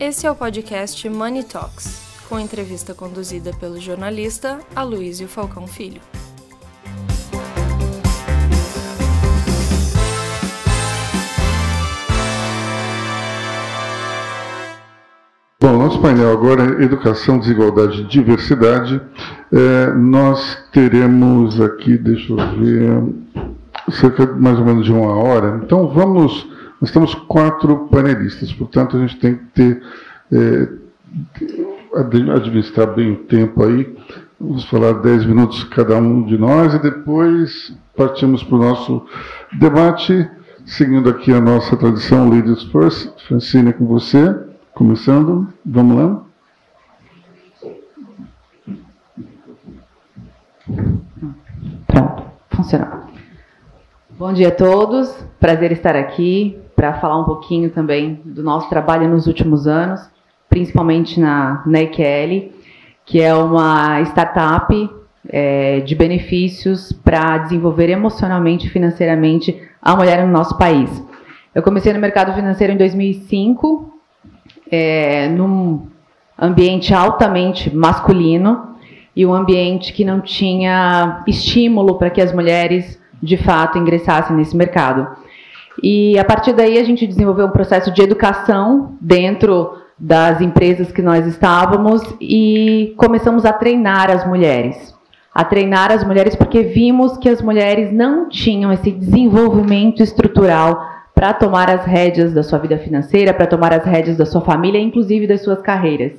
Esse é o podcast Money Talks, com entrevista conduzida pelo jornalista Aloysio Falcão Filho. Bom, nosso painel agora é Educação, Desigualdade e Diversidade. É, nós teremos aqui, deixa eu ver, cerca de mais ou menos de uma hora. Então vamos nós temos quatro panelistas, portanto a gente tem que ter é, administrar bem o tempo aí. Vamos falar dez minutos cada um de nós e depois partimos para o nosso debate, seguindo aqui a nossa tradição Ladies First. Francine, com você, começando. Vamos lá. Pronto, funcionou. Bom dia a todos, prazer estar aqui para falar um pouquinho também do nosso trabalho nos últimos anos, principalmente na, na EQL, que é uma startup é, de benefícios para desenvolver emocionalmente e financeiramente a mulher no nosso país. Eu comecei no mercado financeiro em 2005, é, num ambiente altamente masculino e um ambiente que não tinha estímulo para que as mulheres de fato ingressassem nesse mercado. E a partir daí a gente desenvolveu um processo de educação dentro das empresas que nós estávamos e começamos a treinar as mulheres. A treinar as mulheres porque vimos que as mulheres não tinham esse desenvolvimento estrutural para tomar as rédeas da sua vida financeira, para tomar as rédeas da sua família, inclusive das suas carreiras.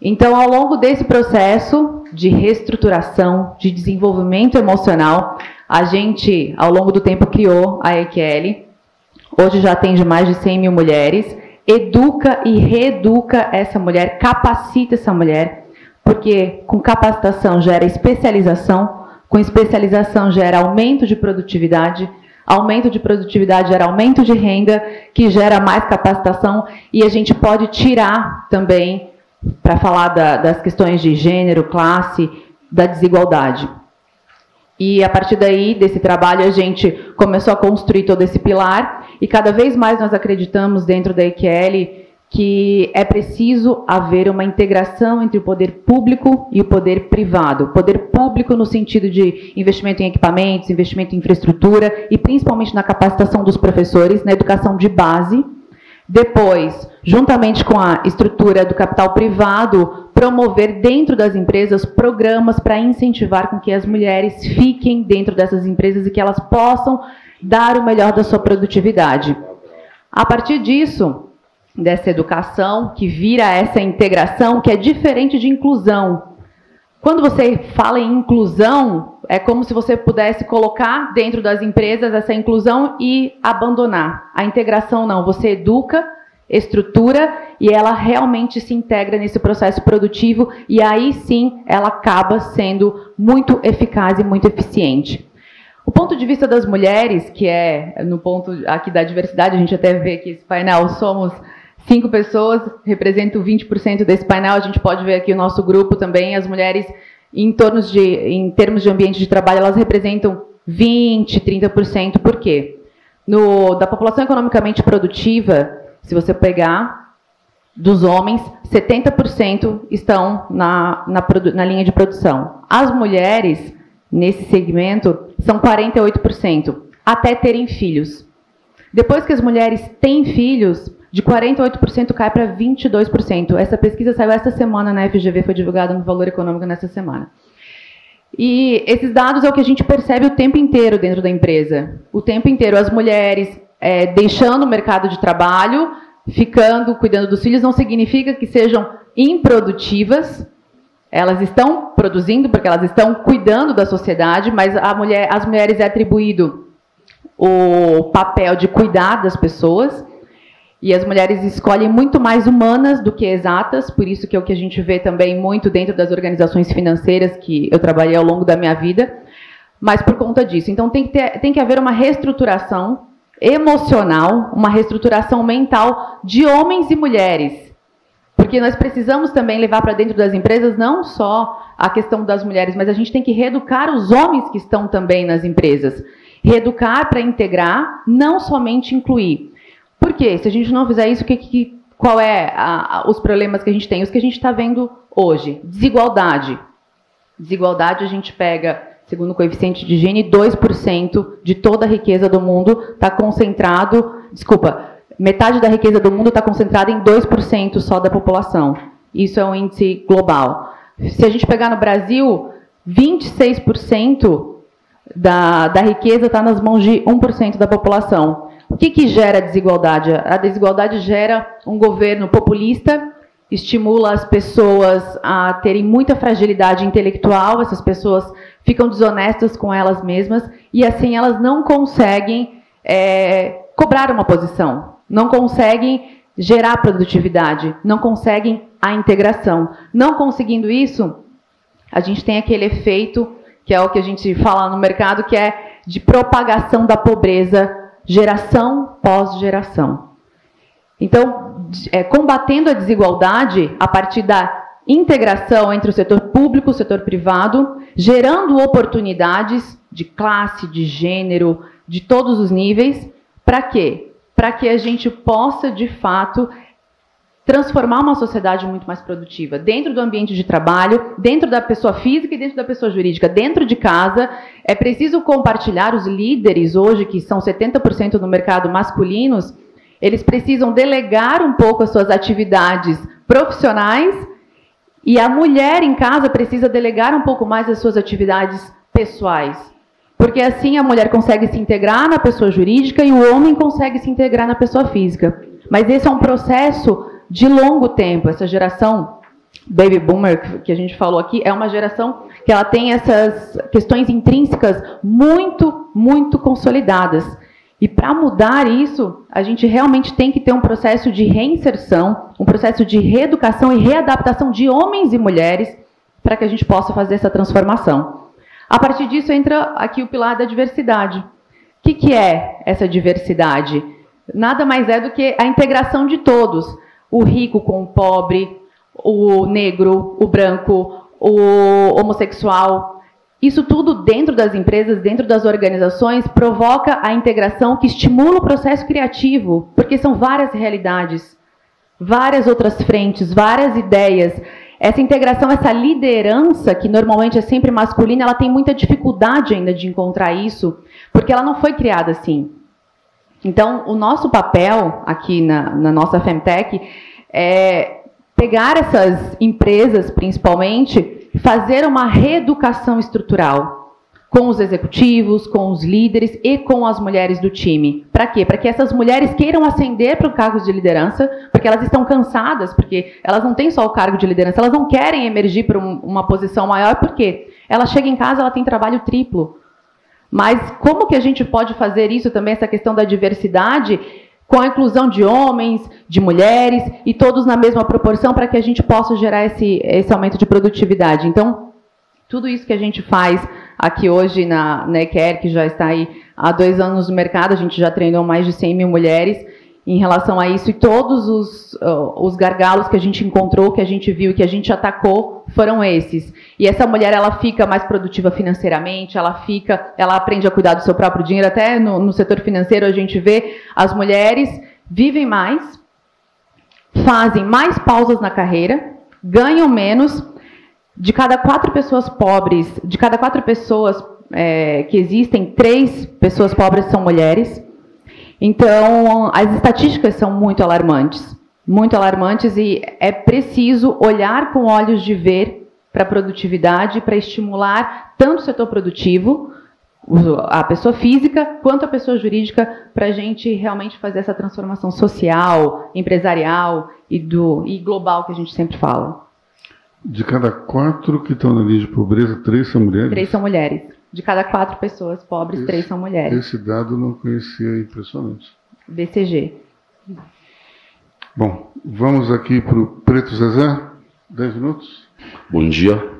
Então, ao longo desse processo de reestruturação, de desenvolvimento emocional, a gente, ao longo do tempo, criou a EQL. Hoje já atende mais de 100 mil mulheres. Educa e reeduca essa mulher, capacita essa mulher, porque com capacitação gera especialização, com especialização gera aumento de produtividade, aumento de produtividade gera aumento de renda, que gera mais capacitação, e a gente pode tirar também para falar da, das questões de gênero, classe, da desigualdade. E a partir daí, desse trabalho, a gente começou a construir todo esse pilar, e cada vez mais nós acreditamos dentro da EQL que é preciso haver uma integração entre o poder público e o poder privado. Poder público no sentido de investimento em equipamentos, investimento em infraestrutura e principalmente na capacitação dos professores, na educação de base, depois, juntamente com a estrutura do capital privado, promover dentro das empresas programas para incentivar com que as mulheres fiquem dentro dessas empresas e que elas possam dar o melhor da sua produtividade. A partir disso, dessa educação, que vira essa integração, que é diferente de inclusão. Quando você fala em inclusão, é como se você pudesse colocar dentro das empresas essa inclusão e abandonar. A integração não, você educa, estrutura e ela realmente se integra nesse processo produtivo e aí sim ela acaba sendo muito eficaz e muito eficiente. O ponto de vista das mulheres, que é no ponto aqui da diversidade, a gente até vê que esse painel somos cinco pessoas, representam 20% desse painel. A gente pode ver aqui o nosso grupo também, as mulheres em, de, em termos de ambiente de trabalho, elas representam 20%, 30%. Por quê? No, da população economicamente produtiva, se você pegar dos homens, 70% estão na, na, na linha de produção. As mulheres, nesse segmento, são 48%, até terem filhos. Depois que as mulheres têm filhos, de 48% cai para 22%. Essa pesquisa saiu essa semana na FGV, foi divulgada no Valor Econômico nessa semana. E esses dados é o que a gente percebe o tempo inteiro dentro da empresa. O tempo inteiro, as mulheres é, deixando o mercado de trabalho, ficando, cuidando dos filhos, não significa que sejam improdutivas. Elas estão produzindo porque elas estão cuidando da sociedade, mas a mulher, as mulheres é atribuído o papel de cuidar das pessoas e as mulheres escolhem muito mais humanas do que exatas, por isso que é o que a gente vê também muito dentro das organizações financeiras que eu trabalhei ao longo da minha vida, mas por conta disso. Então tem que, ter, tem que haver uma reestruturação emocional, uma reestruturação mental de homens e mulheres. Porque nós precisamos também levar para dentro das empresas não só a questão das mulheres, mas a gente tem que reeducar os homens que estão também nas empresas. Reeducar para integrar, não somente incluir. Por quê? Se a gente não fizer isso, que, que, qual é a, os problemas que a gente tem? Os que a gente está vendo hoje. Desigualdade. Desigualdade a gente pega, segundo o coeficiente de Gini, 2% de toda a riqueza do mundo está concentrado, desculpa, metade da riqueza do mundo está concentrada em 2% só da população. Isso é um índice global. Se a gente pegar no Brasil, 26% da, da riqueza está nas mãos de 1% da população. O que, que gera desigualdade? A desigualdade gera um governo populista, estimula as pessoas a terem muita fragilidade intelectual, essas pessoas ficam desonestas com elas mesmas e assim elas não conseguem é, cobrar uma posição, não conseguem gerar produtividade, não conseguem a integração. Não conseguindo isso, a gente tem aquele efeito que é o que a gente fala no mercado, que é de propagação da pobreza geração pós geração. Então, é, combatendo a desigualdade a partir da integração entre o setor público e o setor privado, gerando oportunidades de classe, de gênero, de todos os níveis, para quê? Para que a gente possa, de fato, transformar uma sociedade muito mais produtiva, dentro do ambiente de trabalho, dentro da pessoa física e dentro da pessoa jurídica, dentro de casa. É preciso compartilhar os líderes hoje, que são 70% no mercado masculinos, eles precisam delegar um pouco as suas atividades profissionais e a mulher em casa precisa delegar um pouco mais as suas atividades pessoais. Porque assim a mulher consegue se integrar na pessoa jurídica e o homem consegue se integrar na pessoa física. Mas esse é um processo de longo tempo. Essa geração baby boomer que a gente falou aqui é uma geração que ela tem essas questões intrínsecas muito, muito consolidadas. E para mudar isso, a gente realmente tem que ter um processo de reinserção, um processo de reeducação e readaptação de homens e mulheres para que a gente possa fazer essa transformação. A partir disso entra aqui o pilar da diversidade. O que, que é essa diversidade? Nada mais é do que a integração de todos o rico com o pobre, o negro, o branco, o homossexual. Isso tudo dentro das empresas, dentro das organizações, provoca a integração que estimula o processo criativo, porque são várias realidades, várias outras frentes, várias ideias. Essa integração, essa liderança, que normalmente é sempre masculina, ela tem muita dificuldade ainda de encontrar isso, porque ela não foi criada assim. Então, o nosso papel aqui na, na nossa Femtech é pegar essas empresas, principalmente, fazer uma reeducação estrutural com os executivos, com os líderes e com as mulheres do time. Para quê? Para que essas mulheres queiram ascender para cargos de liderança, porque elas estão cansadas, porque elas não têm só o cargo de liderança, elas não querem emergir para um, uma posição maior, porque ela chega em casa, ela tem trabalho triplo. Mas como que a gente pode fazer isso também, essa questão da diversidade, com a inclusão de homens, de mulheres e todos na mesma proporção para que a gente possa gerar esse, esse aumento de produtividade. Então, tudo isso que a gente faz aqui hoje na, EQR, que já está aí há dois anos no mercado, a gente já treinou mais de 100 mil mulheres, em relação a isso e todos os, uh, os gargalos que a gente encontrou, que a gente viu, que a gente atacou, foram esses. E essa mulher ela fica mais produtiva financeiramente, ela fica, ela aprende a cuidar do seu próprio dinheiro. Até no, no setor financeiro a gente vê as mulheres vivem mais, fazem mais pausas na carreira, ganham menos. De cada quatro pessoas pobres, de cada quatro pessoas é, que existem, três pessoas pobres são mulheres. Então, as estatísticas são muito alarmantes, muito alarmantes e é preciso olhar com olhos de ver para a produtividade, para estimular tanto o setor produtivo, a pessoa física, quanto a pessoa jurídica, para a gente realmente fazer essa transformação social, empresarial e, do, e global que a gente sempre fala. De cada quatro que estão na linha de pobreza, três são mulheres? Três são mulheres. De cada quatro pessoas pobres, esse, três são mulheres. Esse dado eu não conhecia, impressionante. BCG. Bom, vamos aqui para o Preto Zezé. Dez minutos. Bom dia.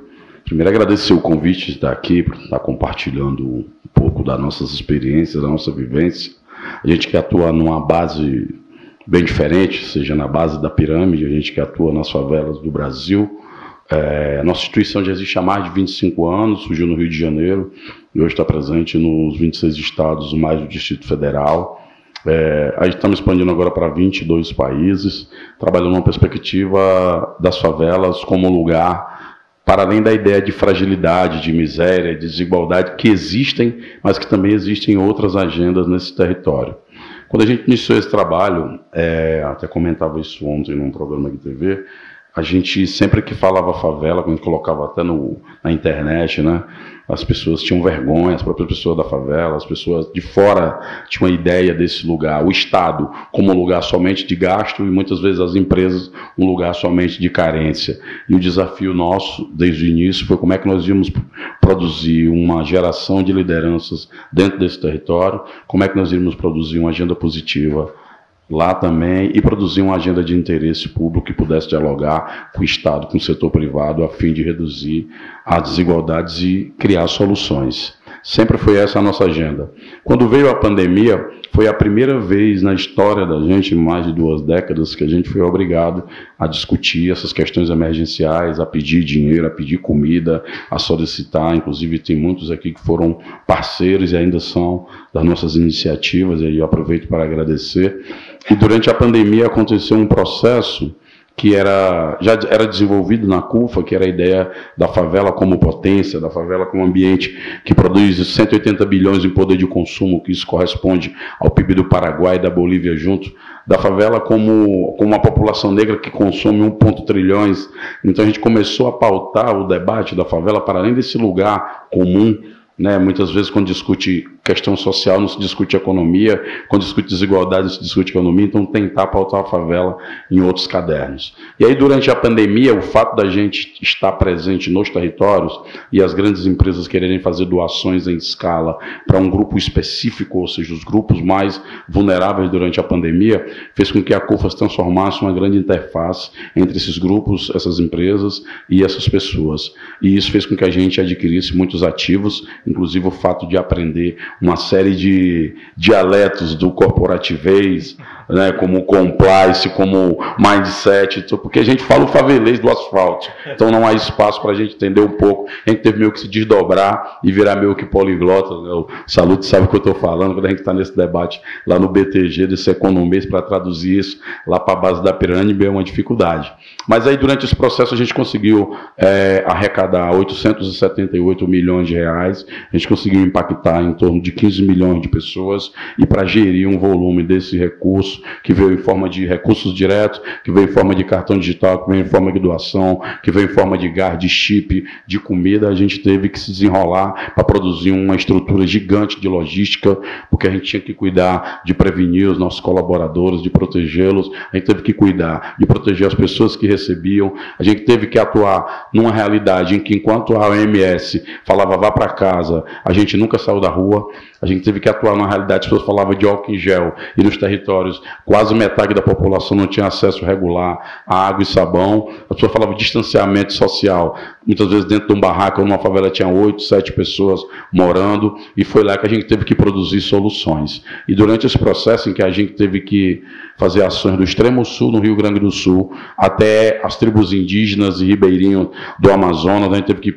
Primeiro agradecer o convite de estar aqui, para estar compartilhando um pouco das nossas experiências, da nossa vivência. A gente que atua numa base bem diferente, seja na base da pirâmide, a gente que atua nas favelas do Brasil, é, nossa instituição já existe há mais de 25 anos, surgiu no Rio de Janeiro e hoje está presente nos 26 estados, mais do Distrito Federal. É, a gente estamos expandindo agora para 22 países, trabalhando numa perspectiva das favelas como lugar, para além da ideia de fragilidade, de miséria, de desigualdade que existem, mas que também existem outras agendas nesse território. Quando a gente iniciou esse trabalho, é, até comentava isso ontem num programa de TV, a gente sempre que falava favela, quando colocava até no, na internet, né, as pessoas tinham vergonha, as próprias pessoas da favela, as pessoas de fora tinham uma ideia desse lugar, o Estado como um lugar somente de gasto e muitas vezes as empresas um lugar somente de carência. E o desafio nosso, desde o início, foi como é que nós íamos produzir uma geração de lideranças dentro desse território, como é que nós íamos produzir uma agenda positiva lá também e produzir uma agenda de interesse público que pudesse dialogar com o Estado, com o setor privado, a fim de reduzir as desigualdades e criar soluções. Sempre foi essa a nossa agenda. Quando veio a pandemia, foi a primeira vez na história da gente, em mais de duas décadas, que a gente foi obrigado a discutir essas questões emergenciais, a pedir dinheiro, a pedir comida, a solicitar. Inclusive, tem muitos aqui que foram parceiros e ainda são das nossas iniciativas, e eu aproveito para agradecer. E durante a pandemia aconteceu um processo que era, já era desenvolvido na CUFA, que era a ideia da favela como potência, da favela como ambiente que produz 180 bilhões em poder de consumo, que isso corresponde ao PIB do Paraguai e da Bolívia junto, da favela como, como uma população negra que consome 1,3 trilhões. Então a gente começou a pautar o debate da favela para além desse lugar comum né? Muitas vezes, quando discute questão social, não se discute economia, quando discute desigualdade, não se discute economia, então tentar pautar a favela em outros cadernos. E aí, durante a pandemia, o fato da gente estar presente nos territórios e as grandes empresas quererem fazer doações em escala para um grupo específico, ou seja, os grupos mais vulneráveis durante a pandemia, fez com que a CUFA se transformasse uma grande interface entre esses grupos, essas empresas e essas pessoas. E isso fez com que a gente adquirisse muitos ativos inclusive o fato de aprender uma série de dialetos do corporativez, né, como compliance, como mindset, porque a gente fala o favelês do asfalto, então não há espaço para a gente entender um pouco, a gente teve meio que se desdobrar e virar meio que poliglota, né, o Salute sabe o que eu estou falando, quando a gente está nesse debate lá no BTG, desse economês, para traduzir isso lá para a base da pirâmide, é uma dificuldade. Mas aí durante esse processo a gente conseguiu é, arrecadar 878 milhões de reais, a gente conseguiu impactar em torno de 15 milhões de pessoas e para gerir um volume desse recurso que veio em forma de recursos diretos, que veio em forma de cartão digital, que veio em forma de doação, que veio em forma de gar, de chip, de comida, a gente teve que se desenrolar para produzir uma estrutura gigante de logística, porque a gente tinha que cuidar de prevenir os nossos colaboradores, de protegê-los, a gente teve que cuidar de proteger as pessoas que recebiam, a gente teve que atuar numa realidade em que enquanto a OMS falava vá para casa, a gente nunca saiu da rua, a gente teve que atuar numa realidade, as pessoas falavam de álcool em gel, e nos territórios quase metade da população não tinha acesso regular a água e sabão, as pessoas falavam de distanciamento social, muitas vezes dentro de um barraco ou numa favela tinha oito, sete pessoas morando, e foi lá que a gente teve que produzir soluções. E durante esse processo em que a gente teve que fazer ações do extremo sul, no Rio Grande do Sul, até as tribos indígenas e ribeirinhos do Amazonas, a gente teve que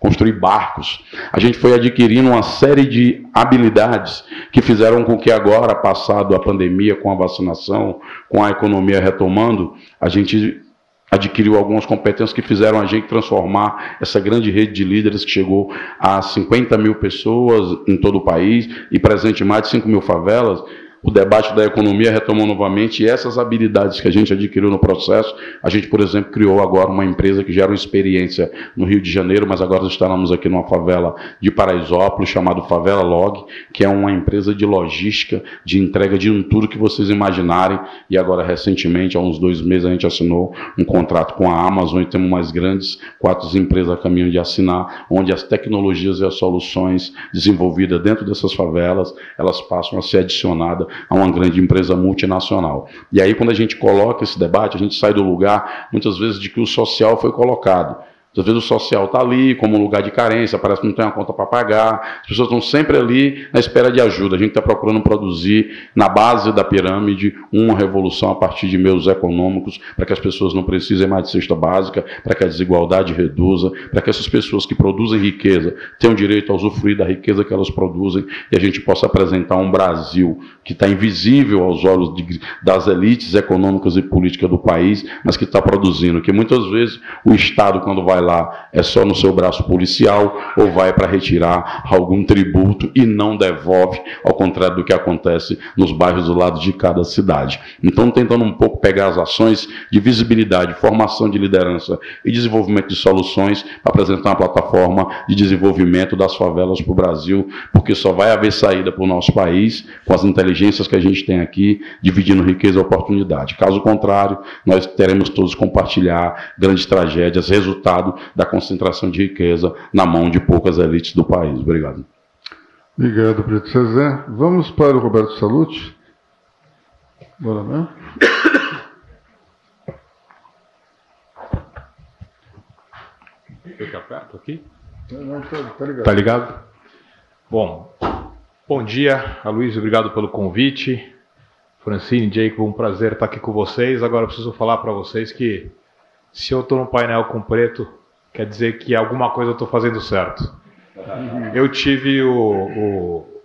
construir barcos. A gente foi adquirindo uma série de habilidades que fizeram com que agora, passado a pandemia, com a vacinação, com a economia retomando, a gente adquiriu algumas competências que fizeram a gente transformar essa grande rede de líderes que chegou a 50 mil pessoas em todo o país e presente em mais de 5 mil favelas, o debate da economia retomou novamente e essas habilidades que a gente adquiriu no processo, a gente, por exemplo, criou agora uma empresa que gera uma experiência no Rio de Janeiro, mas agora estamos aqui numa favela de Paraisópolis, chamado Favela Log, que é uma empresa de logística, de entrega de um tudo que vocês imaginarem. E agora, recentemente, há uns dois meses, a gente assinou um contrato com a Amazon e temos mais grandes quatro empresas a caminho de assinar, onde as tecnologias e as soluções desenvolvidas dentro dessas favelas, elas passam a ser adicionadas a uma grande empresa multinacional. E aí, quando a gente coloca esse debate, a gente sai do lugar, muitas vezes, de que o social foi colocado. Às vezes o social está ali como um lugar de carência, parece que não tem uma conta para pagar, as pessoas estão sempre ali na espera de ajuda. A gente está procurando produzir, na base da pirâmide, uma revolução a partir de meios econômicos, para que as pessoas não precisem mais de cesta básica, para que a desigualdade reduza, para que essas pessoas que produzem riqueza tenham direito a usufruir da riqueza que elas produzem e a gente possa apresentar um Brasil que está invisível aos olhos de, das elites econômicas e políticas do país, mas que está produzindo. Que muitas vezes o Estado, quando vai lá, é só no seu braço policial ou vai para retirar algum tributo e não devolve, ao contrário do que acontece nos bairros do lado de cada cidade. Então, tentando um pouco pegar as ações de visibilidade, formação de liderança e desenvolvimento de soluções para apresentar uma plataforma de desenvolvimento das favelas para o Brasil, porque só vai haver saída para o nosso país com as inteligências que a gente tem aqui, dividindo riqueza e oportunidade. Caso contrário, nós teremos todos compartilhar grandes tragédias, resultado da concentração de riqueza na mão de poucas elites do país. Obrigado. Obrigado, Preto Cezé. Vamos para o Roberto Salute. Bora lá. Eu que aperto aqui? Não, tá, tá ligado. Tá ligado? Bom, bom dia, Aloysio, obrigado pelo convite. Francine, Jacob, um prazer estar aqui com vocês. Agora eu preciso falar para vocês que se eu estou no painel com preto, quer dizer que alguma coisa eu estou fazendo certo. Eu tive o, o,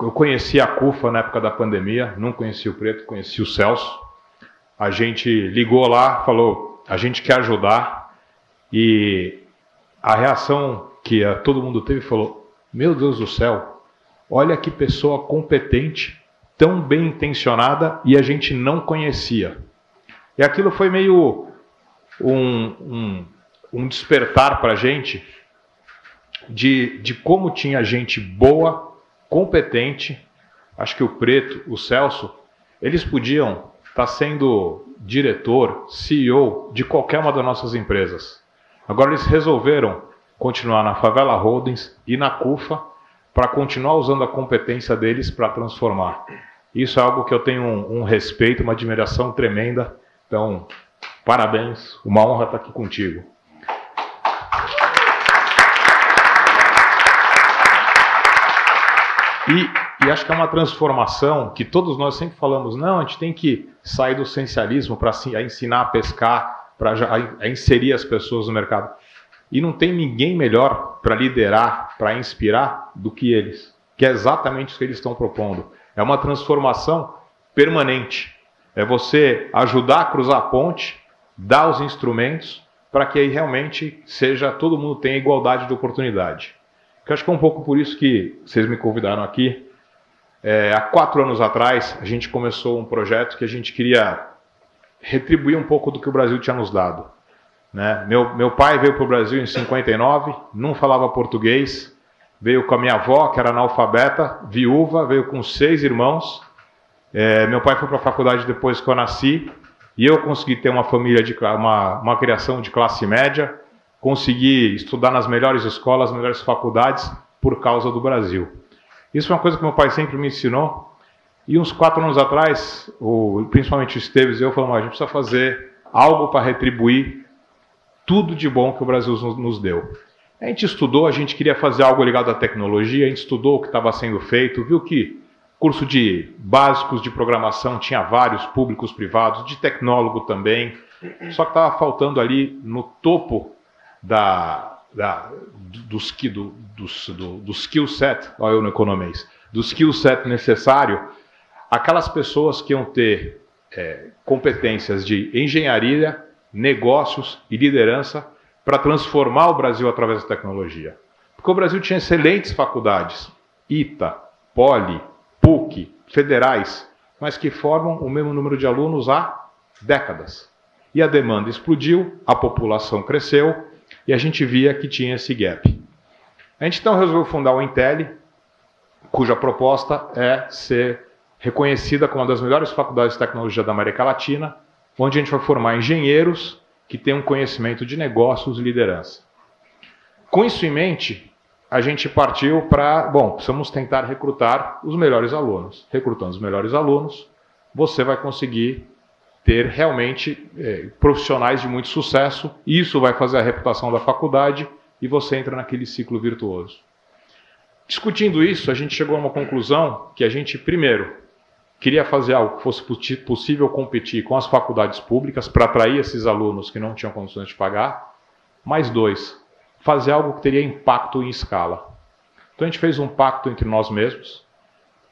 Eu conheci a CUFA na época da pandemia, não conheci o preto, conheci o Celso. A gente ligou lá, falou: a gente quer ajudar. E a reação que todo mundo teve falou: Meu Deus do céu, olha que pessoa competente, tão bem intencionada e a gente não conhecia. E aquilo foi meio um, um, um despertar para a gente de, de como tinha gente boa, competente. Acho que o Preto, o Celso, eles podiam estar tá sendo diretor, CEO de qualquer uma das nossas empresas. Agora eles resolveram continuar na Favela Holdings e na CUFA para continuar usando a competência deles para transformar. Isso é algo que eu tenho um, um, respeito, uma admiração tremenda. Então, parabéns, uma honra estar aqui contigo. E, e acho que é uma transformação que todos nós sempre falamos: não, a gente tem que sair do essencialismo para ensinar a pescar, para inserir as pessoas no mercado. E não tem ninguém melhor para liderar, para inspirar do que eles, que é exatamente o que eles estão propondo. É uma transformação permanente. É você ajudar a cruzar a ponte, dar os instrumentos para que aí realmente seja todo mundo tenha igualdade de oportunidade. Eu acho que é um pouco por isso que vocês me convidaram aqui. É, há quatro anos atrás, a gente começou um projeto que a gente queria retribuir um pouco do que o Brasil tinha nos dado. Né? Meu, meu pai veio para o Brasil em 59, não falava português, veio com a minha avó, que era analfabeta, viúva, veio com seis irmãos. É, meu pai foi para a faculdade depois que eu nasci, e eu consegui ter uma família, de uma, uma criação de classe média, consegui estudar nas melhores escolas, nas melhores faculdades, por causa do Brasil. Isso é uma coisa que meu pai sempre me ensinou, e uns quatro anos atrás, o, principalmente o Esteves e eu falamos, a gente precisa fazer algo para retribuir tudo de bom que o Brasil nos deu. A gente estudou, a gente queria fazer algo ligado à tecnologia, a gente estudou o que estava sendo feito, viu que curso de básicos de programação tinha vários, públicos, privados, de tecnólogo também, só que estava faltando ali no topo da, da, do, do, do, do, do skill set, olha eu no economês, do skill set necessário aquelas pessoas que iam ter é, competências de engenharia, negócios e liderança para transformar o Brasil através da tecnologia. Porque o Brasil tinha excelentes faculdades, ITA, Poli, PUC, federais, mas que formam o mesmo número de alunos há décadas. E a demanda explodiu, a população cresceu e a gente via que tinha esse gap. A gente então resolveu fundar o Intel, cuja proposta é ser reconhecida como uma das melhores faculdades de tecnologia da América Latina, onde a gente vai formar engenheiros que um conhecimento de negócios e liderança. Com isso em mente, a gente partiu para, bom, precisamos tentar recrutar os melhores alunos. Recrutando os melhores alunos, você vai conseguir ter realmente é, profissionais de muito sucesso. Isso vai fazer a reputação da faculdade e você entra naquele ciclo virtuoso. Discutindo isso, a gente chegou a uma conclusão que a gente, primeiro, queria fazer algo que fosse possível competir com as faculdades públicas para atrair esses alunos que não tinham condições de pagar. Mais dois, fazer algo que teria impacto em escala. Então a gente fez um pacto entre nós mesmos.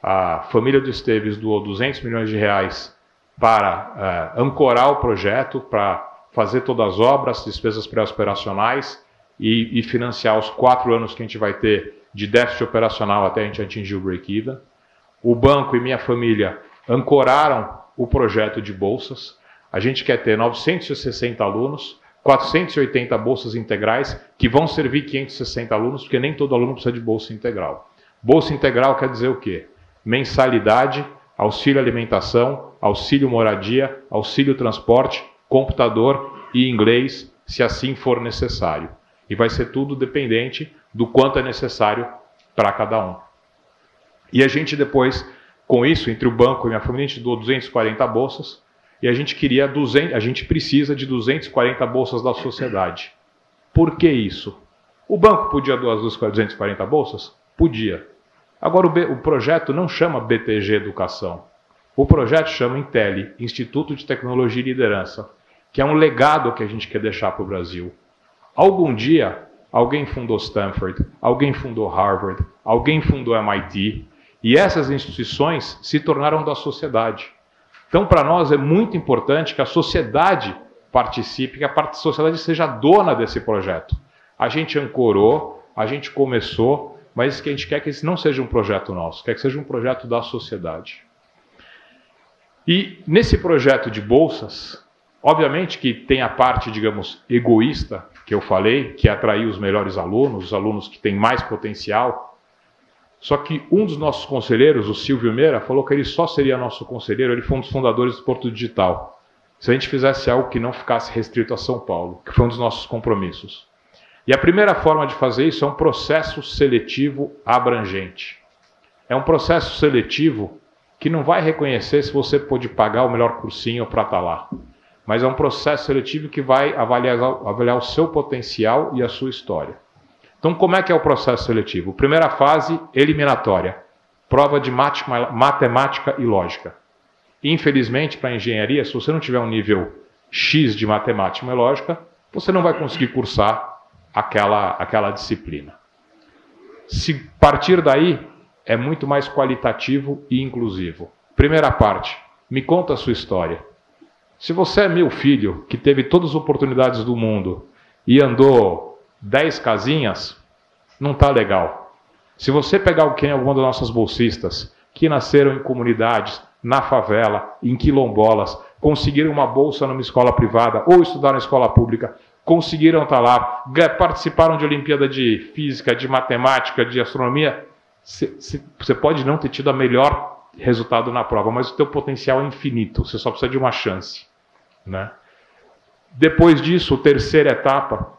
A família do Esteves doou 200 milhões de reais para uh, ancorar o projeto, para fazer todas as obras, despesas pré-operacionais e, e, financiar os quatro anos que a gente vai ter de déficit operacional até a gente atingir o break-even. O banco e minha família ancoraram o projeto de bolsas. A gente quer ter 960 alunos, 480 bolsas integrais, que vão servir 560 alunos, porque nem todo aluno precisa de bolsa integral. Bolsa integral quer dizer o quê? Mensalidade, auxílio alimentação, auxílio moradia, auxílio transporte, computador e inglês, se assim for necessário. E vai ser tudo dependente do quanto é necessário para cada um. E a gente depois, com isso, entre o banco e minha família, a gente doou 240 bolsas, e a gente queria 200, a gente precisa de 240 bolsas da sociedade. Por que isso? O banco podia doar as 240 bolsas? Podia. Agora o, B, o projeto não chama BTG Educação. O projeto chama Intel, Instituto de Tecnologia e Liderança, que é um legado que a gente quer deixar para o Brasil. Algum dia, alguém fundou Stanford, alguém fundou Harvard, alguém fundou MIT, e essas instituições se tornaram da sociedade. Então, para nós é muito importante que a sociedade participe, que a sociedade seja dona desse projeto. A gente ancorou, a gente começou, mas que a gente quer que esse não seja um projeto nosso, quer que seja um projeto da sociedade. E nesse projeto de bolsas, obviamente que tem a parte, digamos, egoísta que eu falei, que é atrair os melhores alunos, os alunos que têm mais potencial, só que um dos nossos conselheiros, o Silvio Meira, falou que ele só seria nosso conselheiro, ele foi um dos fundadores do Porto Digital. Se a gente fizesse algo que não ficasse restrito a São Paulo, que foi um dos nossos compromissos. E a primeira forma de fazer isso é um processo seletivo abrangente. É um processo seletivo que não vai reconhecer se você pode pagar o melhor cursinho para estar tá lá. Mas é um processo seletivo que vai avaliar, avaliar o seu potencial e a sua história. Então, como é que é o processo seletivo? Primeira fase, eliminatória. Prova de matemática e lógica. Infelizmente, para engenharia, se você não tiver um nível X de matemática e lógica, você não vai conseguir cursar aquela, aquela disciplina. Se partir daí, é muito mais qualitativo e inclusivo. Primeira parte, me conta a sua história. Se você é meu filho, que teve todas as oportunidades do mundo e andou 10 casinhas, não está legal. Se você pegar quem alguma das nossas bolsistas que nasceram em comunidades, na favela, em quilombolas, conseguiram uma bolsa numa escola privada ou estudaram em escola pública, conseguiram estar tá lá, participaram de Olimpíada de Física, de Matemática, de Astronomia, você pode não ter tido a melhor resultado na prova, mas o teu potencial é infinito, você só precisa de uma chance. Né? Depois disso, a terceira etapa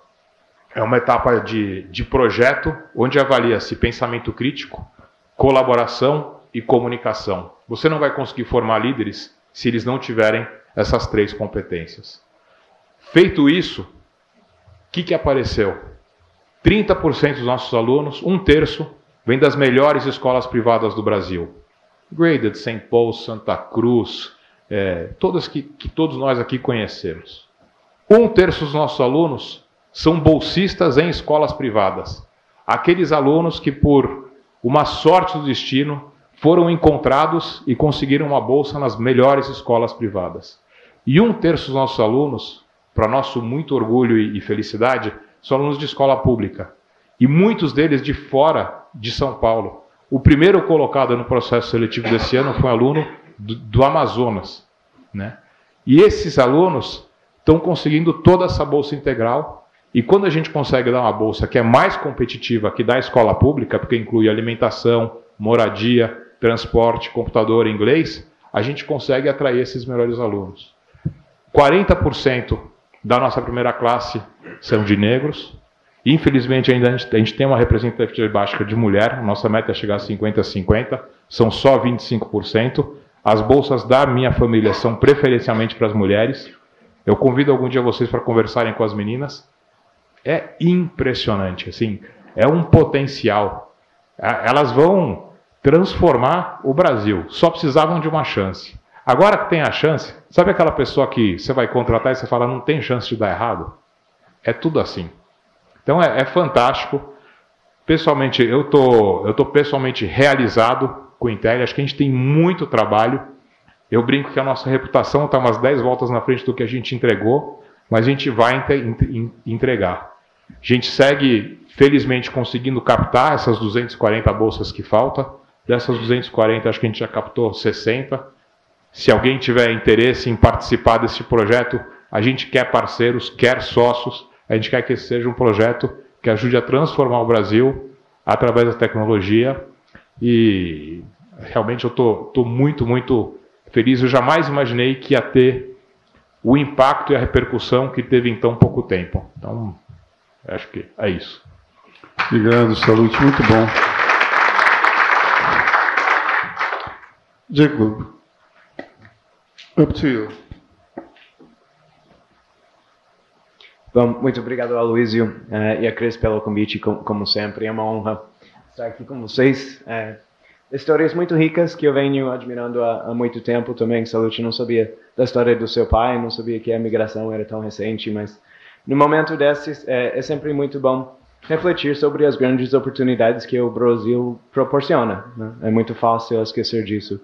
é uma etapa de, de projeto onde avalia-se pensamento crítico, colaboração e comunicação. Você não vai conseguir formar líderes se eles não tiverem essas três competências. Feito isso, que, que apareceu? 30% dos nossos alunos, um terço, vem das melhores escolas privadas do Brasil. Graded, St. Paul, Santa Cruz, é, todas que, que todos nós aqui conhecemos. Um terço dos nossos alunos são bolsistas em escolas privadas. Aqueles alunos que, por uma sorte do destino, foram encontrados e conseguiram uma bolsa nas melhores escolas privadas. E um terço dos nossos alunos, para nosso muito orgulho e felicidade, são alunos de escola pública. E muitos deles de fora de São Paulo. O primeiro colocado no processo seletivo desse ano foi um aluno do, do Amazonas. Né? E esses alunos estão conseguindo toda essa bolsa integral e quando a gente consegue dar uma bolsa que é mais competitiva que da escola pública, porque inclui alimentação, moradia, transporte, computador, inglês, a gente consegue atrair esses melhores alunos. 40% da nossa primeira classe são de negros. Infelizmente, ainda a gente, a gente tem uma representatividade baixa de mulher. Nossa meta é chegar a 50 a 50, são só 25%. As bolsas da minha família são preferencialmente para as mulheres. Eu convido algum dia vocês para conversarem com as meninas. É impressionante, assim, é um potencial. Elas vão transformar o Brasil. Só precisavam de uma chance. Agora que tem a chance, sabe aquela pessoa que você vai contratar e você fala não tem chance de dar errado? É tudo assim. Então é, é fantástico. Pessoalmente, eu tô, eu tô pessoalmente realizado com o Intel. Acho que a gente tem muito trabalho. Eu brinco que a nossa reputação está umas 10 voltas na frente do que a gente entregou, mas a gente vai entregar. A gente segue, felizmente, conseguindo captar essas 240 bolsas que faltam. Dessas 240, acho que a gente já captou 60. Se alguém tiver interesse em participar desse projeto, a gente quer parceiros, quer sócios. A gente quer que esse seja um projeto que ajude a transformar o Brasil através da tecnologia. E realmente eu estou muito, muito feliz. Eu jamais imaginei que ia ter o impacto e a repercussão que teve em tão pouco tempo. Então, acho que é isso. Obrigado, Salute, muito bom. Jacob, up to you. Bom, muito obrigado, Aloysio uh, e a Cris pelo convite, com, como sempre. É uma honra estar aqui com vocês. Uh, histórias muito ricas que eu venho admirando há, há muito tempo também. Salute não sabia da história do seu pai, não sabia que a migração era tão recente, mas no momento desses é, é sempre muito bom refletir sobre as grandes oportunidades que o Brasil proporciona. Né? É muito fácil esquecer disso.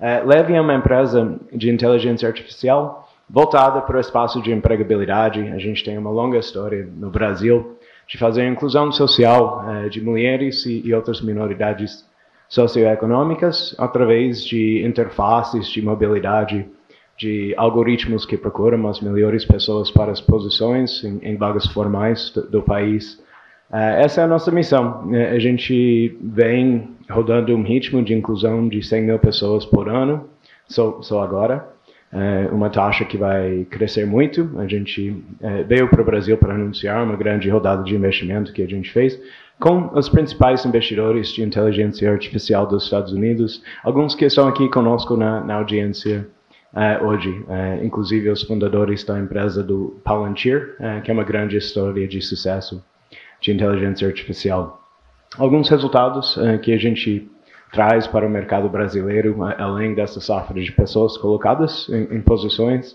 Uh, Leve é uma empresa de inteligência artificial voltada para o espaço de empregabilidade. A gente tem uma longa história no Brasil de fazer inclusão social uh, de mulheres e, e, outras minoridades socioeconômicas através de interfaces de mobilidade, de algoritmos que procuram as melhores pessoas para as posições em, em vagas formais do, do país. Uh, essa é a nossa missão. A gente vem rodando um ritmo de inclusão de 100 mil pessoas por ano, só, só agora. É uma taxa que vai crescer muito. A gente é, veio para o Brasil para anunciar uma grande rodada de investimento que a gente fez com os principais investidores de inteligência artificial dos Estados Unidos, alguns que estão aqui conosco na, na audiência uh, hoje, uh, inclusive os fundadores da empresa do Palantir, uh, que é uma grande história de sucesso de inteligência artificial alguns resultados uh, que a gente traz para o mercado brasileiro, além dessa safra de pessoas colocadas em, em posições.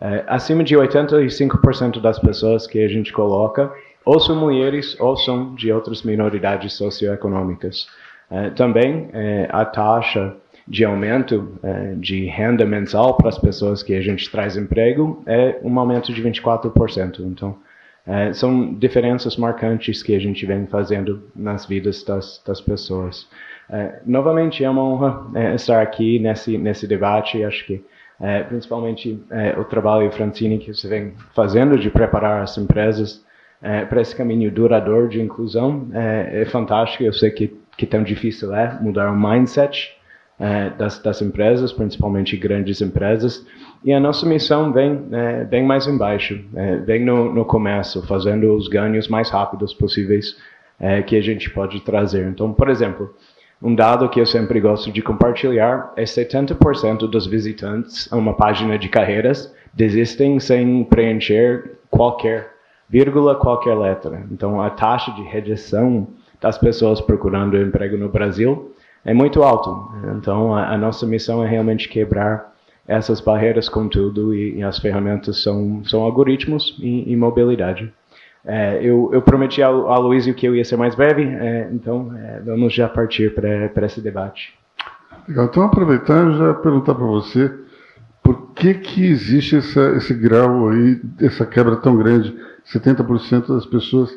Uh, acima de 85% das pessoas que a gente coloca ou são mulheres ou são de outras minoridades socioeconômicas. Uh, também a taxa de aumento de renda mensal para as pessoas que a gente traz emprego é um aumento de 24%. Então, é, são diferenças marcantes que a gente vem fazendo nas vidas das, das pessoas. É, novamente, é uma honra é, estar aqui nesse, nesse debate. Acho que, é, principalmente, é, o trabalho, Francine, que você vem fazendo de preparar as empresas é, para esse caminho duradouro de inclusão é, fantástico. Eu sei que, que tão difícil é mudar o mindset das, das empresas, principalmente grandes empresas. E a nossa missão vem é, bem mais embaixo, é, bem no, no começo, fazendo os ganhos mais rápidos possíveis é, que a gente pode trazer. Então, por exemplo, um dado que eu sempre gosto de compartilhar é 70% dos visitantes a uma página de carreiras desistem sem preencher qualquer vírgula, qualquer letra. Então, a taxa de rejeição das pessoas procurando emprego no Brasil é muito alto. Então, a, a nossa missão é realmente quebrar essas barreiras com tudo e, e as ferramentas são, são algoritmos e, e mobilidade. É, eu, eu, prometi a, Luísa que eu ia ser mais breve, é, então é, vamos já partir para esse debate. Legal, então aproveitar e já perguntar para você por que, que existe essa, esse grau aí, essa quebra tão grande, 70% das pessoas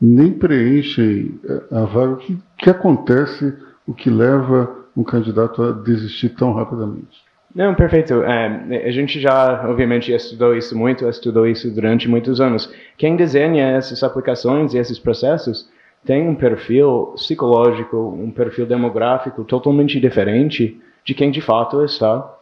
nem preenchem a vaga, o que, que acontece, o que leva um candidato a desistir tão rapidamente? Não, perfeito. É, a gente já, obviamente, estudou isso muito, estudou isso durante muitos anos. Quem desenha essas aplicações e esses processos tem um perfil psicológico, um perfil demográfico totalmente diferente de quem de fato está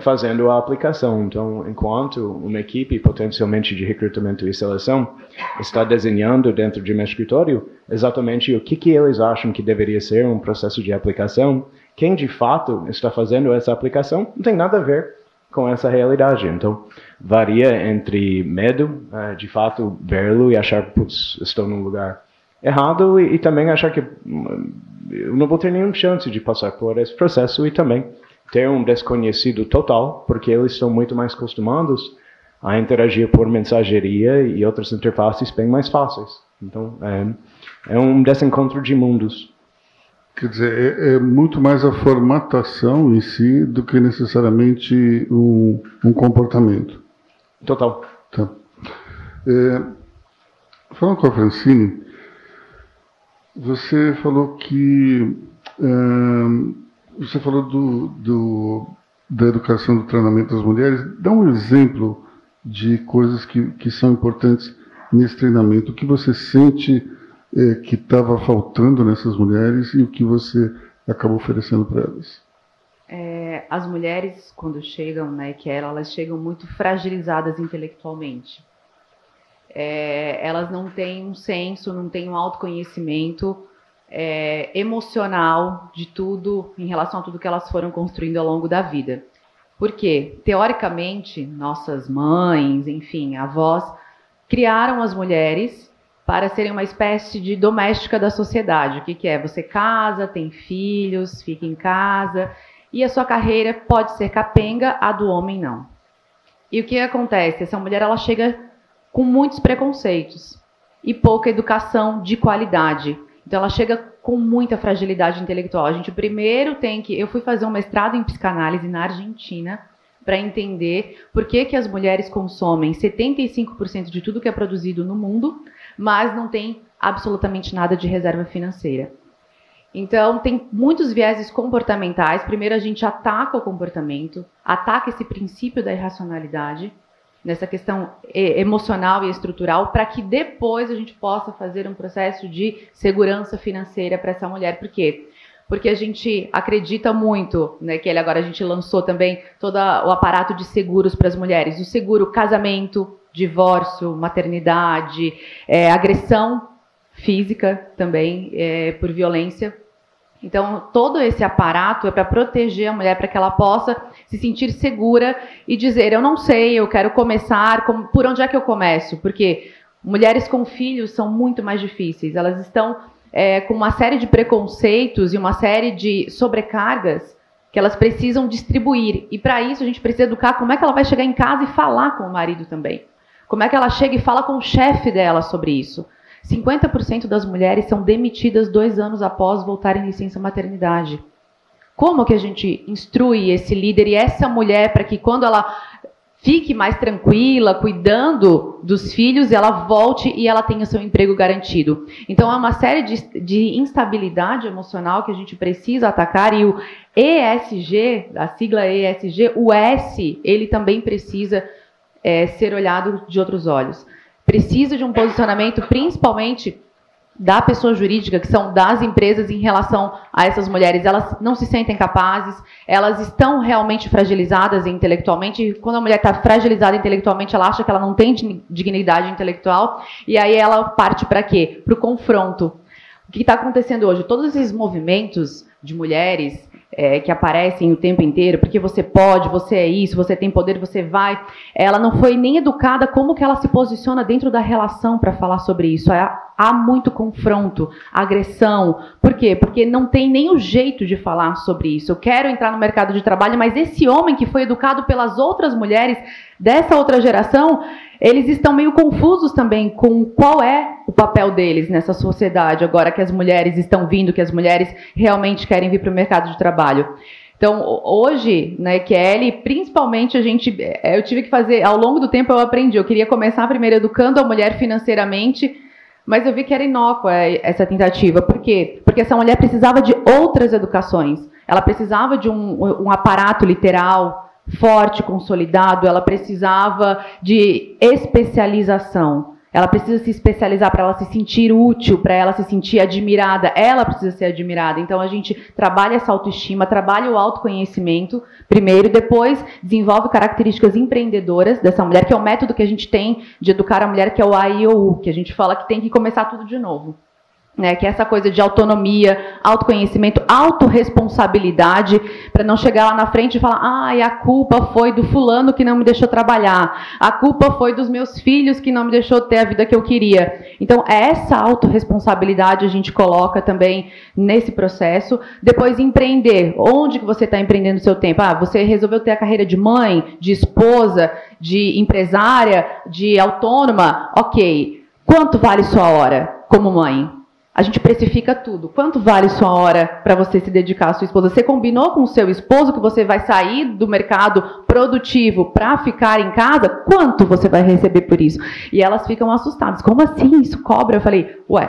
fazendo a aplicação. Então, enquanto uma equipe potencialmente de recrutamento e seleção está desenhando dentro de um escritório exatamente o que, que eles acham que deveria ser um processo de aplicação, quem de fato está fazendo essa aplicação não tem nada a ver com essa realidade. Então, varia entre medo, é, de fato, vê-lo e achar que estou num lugar errado e, e, também achar que hum, eu não vou ter nenhuma chance de passar por esse processo e também ter um desconhecido total, porque eles estão muito mais acostumados a interagir por mensageria e outras interfaces bem mais fáceis. Então, é, é um desencontro de mundos. Quer dizer, é, é, muito mais a formatação em si do que necessariamente um, um comportamento. Total. Tá. É, falando com a Francine, você falou que é, você falou do, do, da educação do treinamento das mulheres. Dá um exemplo de coisas que, que são importantes nesse treinamento. O que você sente é, que estava faltando nessas mulheres e o que você acabou oferecendo para elas? É, as mulheres, quando chegam na EQL, elas chegam muito fragilizadas intelectualmente. É, elas não têm um senso, não têm um autoconhecimento é, emocional de tudo em relação a tudo que elas foram construindo ao longo da vida. Porque, teoricamente, nossas mães, enfim, avós, criaram as mulheres para serem uma espécie de doméstica da sociedade. O que, que é? Você casa, tem filhos, fica em casa, e a sua carreira pode ser capenga, a do homem não. E o que acontece? Essa mulher ela chega com muitos preconceitos e pouca educação de qualidade. Então ela chega com muita fragilidade intelectual. A gente primeiro tem que. Eu fui fazer um mestrado em psicanálise na Argentina para entender por que, que as mulheres consomem 75% de tudo que é produzido no mundo, mas não tem absolutamente nada de reserva financeira. Então, tem muitos vieses comportamentais. Primeiro, a gente ataca o comportamento, ataca esse princípio da irracionalidade nessa questão emocional e estrutural, para que depois a gente possa fazer um processo de segurança financeira para essa mulher. Por quê? Porque a gente acredita muito, né, que ele agora a gente lançou também todo o aparato de seguros para as mulheres, o seguro casamento, divórcio, maternidade, é, agressão física também é, por violência então, todo esse aparato é para proteger a mulher, para que ela possa se sentir segura e dizer: Eu não sei, eu quero começar, por onde é que eu começo? Porque mulheres com filhos são muito mais difíceis, elas estão é, com uma série de preconceitos e uma série de sobrecargas que elas precisam distribuir. E para isso a gente precisa educar como é que ela vai chegar em casa e falar com o marido também. Como é que ela chega e fala com o chefe dela sobre isso. 50% das mulheres são demitidas dois anos após voltarem em licença maternidade. Como que a gente instrui esse líder e essa mulher para que quando ela fique mais tranquila, cuidando dos filhos, ela volte e ela tenha seu emprego garantido. Então, é uma série de, de instabilidade emocional que a gente precisa atacar e o ESG, a sigla ESG, o S, ele também precisa é, ser olhado de outros olhos precisa de um posicionamento, principalmente da pessoa jurídica, que são das empresas em relação a essas mulheres. Elas não se sentem capazes, elas estão realmente fragilizadas intelectualmente. Quando a mulher está fragilizada intelectualmente, ela acha que ela não tem dignidade intelectual. E aí ela parte para quê? Para o confronto. O que está acontecendo hoje? Todos esses movimentos de mulheres é, que aparecem o tempo inteiro, porque você pode, você é isso, você tem poder, você vai. Ela não foi nem educada como que ela se posiciona dentro da relação para falar sobre isso. Há, há muito confronto, agressão. Por quê? Porque não tem nem o jeito de falar sobre isso. Eu quero entrar no mercado de trabalho, mas esse homem que foi educado pelas outras mulheres dessa outra geração, eles estão meio confusos também com qual é o papel deles nessa sociedade, agora que as mulheres estão vindo, que as mulheres realmente querem vir para o mercado de trabalho. Então, hoje, na EQL, principalmente a gente, é, eu tive que fazer, ao longo do tempo eu aprendi, eu queria começar primeiro educando a mulher financeiramente, mas eu vi que era inócua essa tentativa. Por quê? Porque essa mulher precisava de outras educações. Ela precisava de um, um aparato literal, forte, consolidado, ela precisava de especialização. ela precisa se especializar para ela se sentir útil, para ela se sentir admirada. Ela precisa ser admirada. Então a gente trabalha essa autoestima, trabalha o autoconhecimento primeiro, depois desenvolve características empreendedoras dessa mulher, que é o método que a gente tem de educar a mulher, que é o AIOU, que a gente fala que tem que começar tudo de novo né, que é essa coisa de autonomia, autoconhecimento, autorresponsabilidade, para não chegar lá na frente e falar, ai, a culpa foi do fulano que não me deixou trabalhar, a culpa foi dos meus filhos que não me deixou ter a vida que eu queria. Então, essa autorresponsabilidade a gente coloca também nesse processo. Depois, empreender. Onde que você está empreendendo o seu tempo? Ah, você resolveu ter a carreira de mãe, de esposa, de empresária, de autônoma? Ok. Quanto vale sua hora como mãe? A gente precifica tudo. Quanto vale sua hora para você se dedicar à sua esposa? Você combinou com o seu esposo que você vai sair do mercado produtivo para ficar em casa? Quanto você vai receber por isso? E elas ficam assustadas. Como assim? Isso cobra? Eu falei, ué,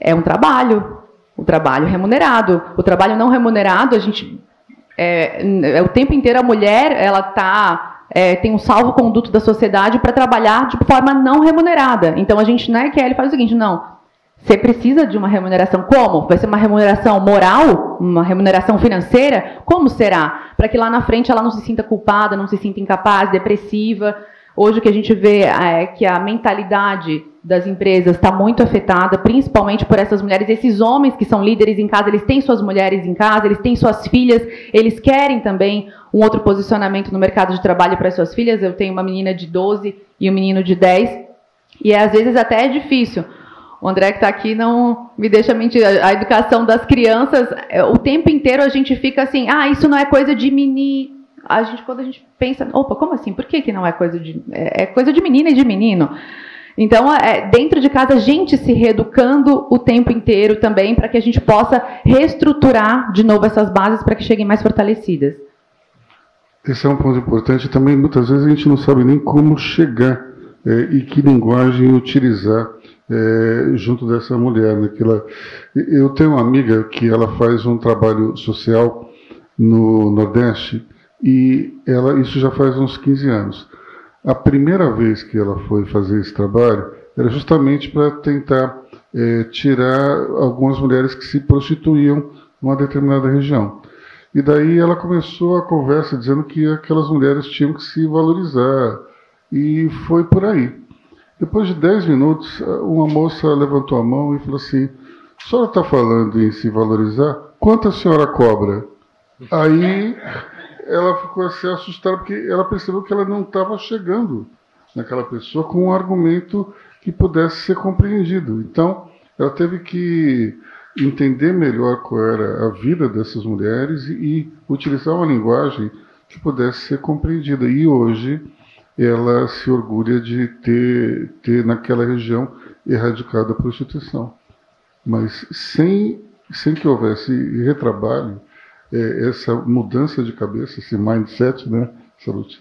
é um trabalho. O trabalho remunerado. O trabalho não remunerado, a gente. É, é o tempo inteiro a mulher, ela tá é, tem um salvo conduto da sociedade para trabalhar de forma não remunerada. Então a gente não é que ele faz o seguinte, não, você precisa de uma remuneração como? Vai ser uma remuneração moral? Uma remuneração financeira? Como será? Para que lá na frente ela não se sinta culpada, não se sinta incapaz, depressiva. Hoje o que a gente vê é que a mentalidade das empresas está muito afetada, principalmente por essas mulheres. Esses homens que são líderes em casa, eles têm suas mulheres em casa, eles têm suas filhas, eles querem também um outro posicionamento no mercado de trabalho para suas filhas. Eu tenho uma menina de 12 e um menino de 10, e às vezes até é difícil o André que está aqui não me deixa mentir. A educação das crianças, é, o tempo inteiro a gente fica assim, ah, isso não é coisa de menino. A gente, quando a gente pensa, opa, como assim? Por que, que não é coisa de. É, é coisa de menina e de menino. Então, é, dentro de casa, a gente se reeducando o tempo inteiro também, para que a gente possa reestruturar de novo essas bases para que cheguem mais fortalecidas. Esse é um ponto importante. Também, muitas vezes, a gente não sabe nem como chegar é, e que linguagem utilizar é, junto dessa mulher. Né, que ela, eu tenho uma amiga que ela faz um trabalho social no Nordeste e ela isso já faz uns 15 anos. A primeira vez que ela foi fazer esse trabalho era justamente para tentar é, tirar algumas mulheres que se prostituíam numa determinada região. E daí ela começou a conversa dizendo que aquelas mulheres tinham que se valorizar. E foi por aí. Depois de 10 minutos, uma moça levantou a mão e falou assim: a senhora está falando em se valorizar? Quanto a senhora cobra? Aí ela ficou assim assustada, porque ela percebeu que ela não estava chegando naquela pessoa com um argumento que pudesse ser compreendido. Então, ela teve que entender melhor qual era a vida dessas mulheres e, e utilizar uma linguagem que pudesse ser compreendida. E hoje ela se orgulha de ter, ter naquela região erradicado a prostituição. Mas sem, sem que houvesse retrabalho, é, essa mudança de cabeça, esse mindset, né, Salute,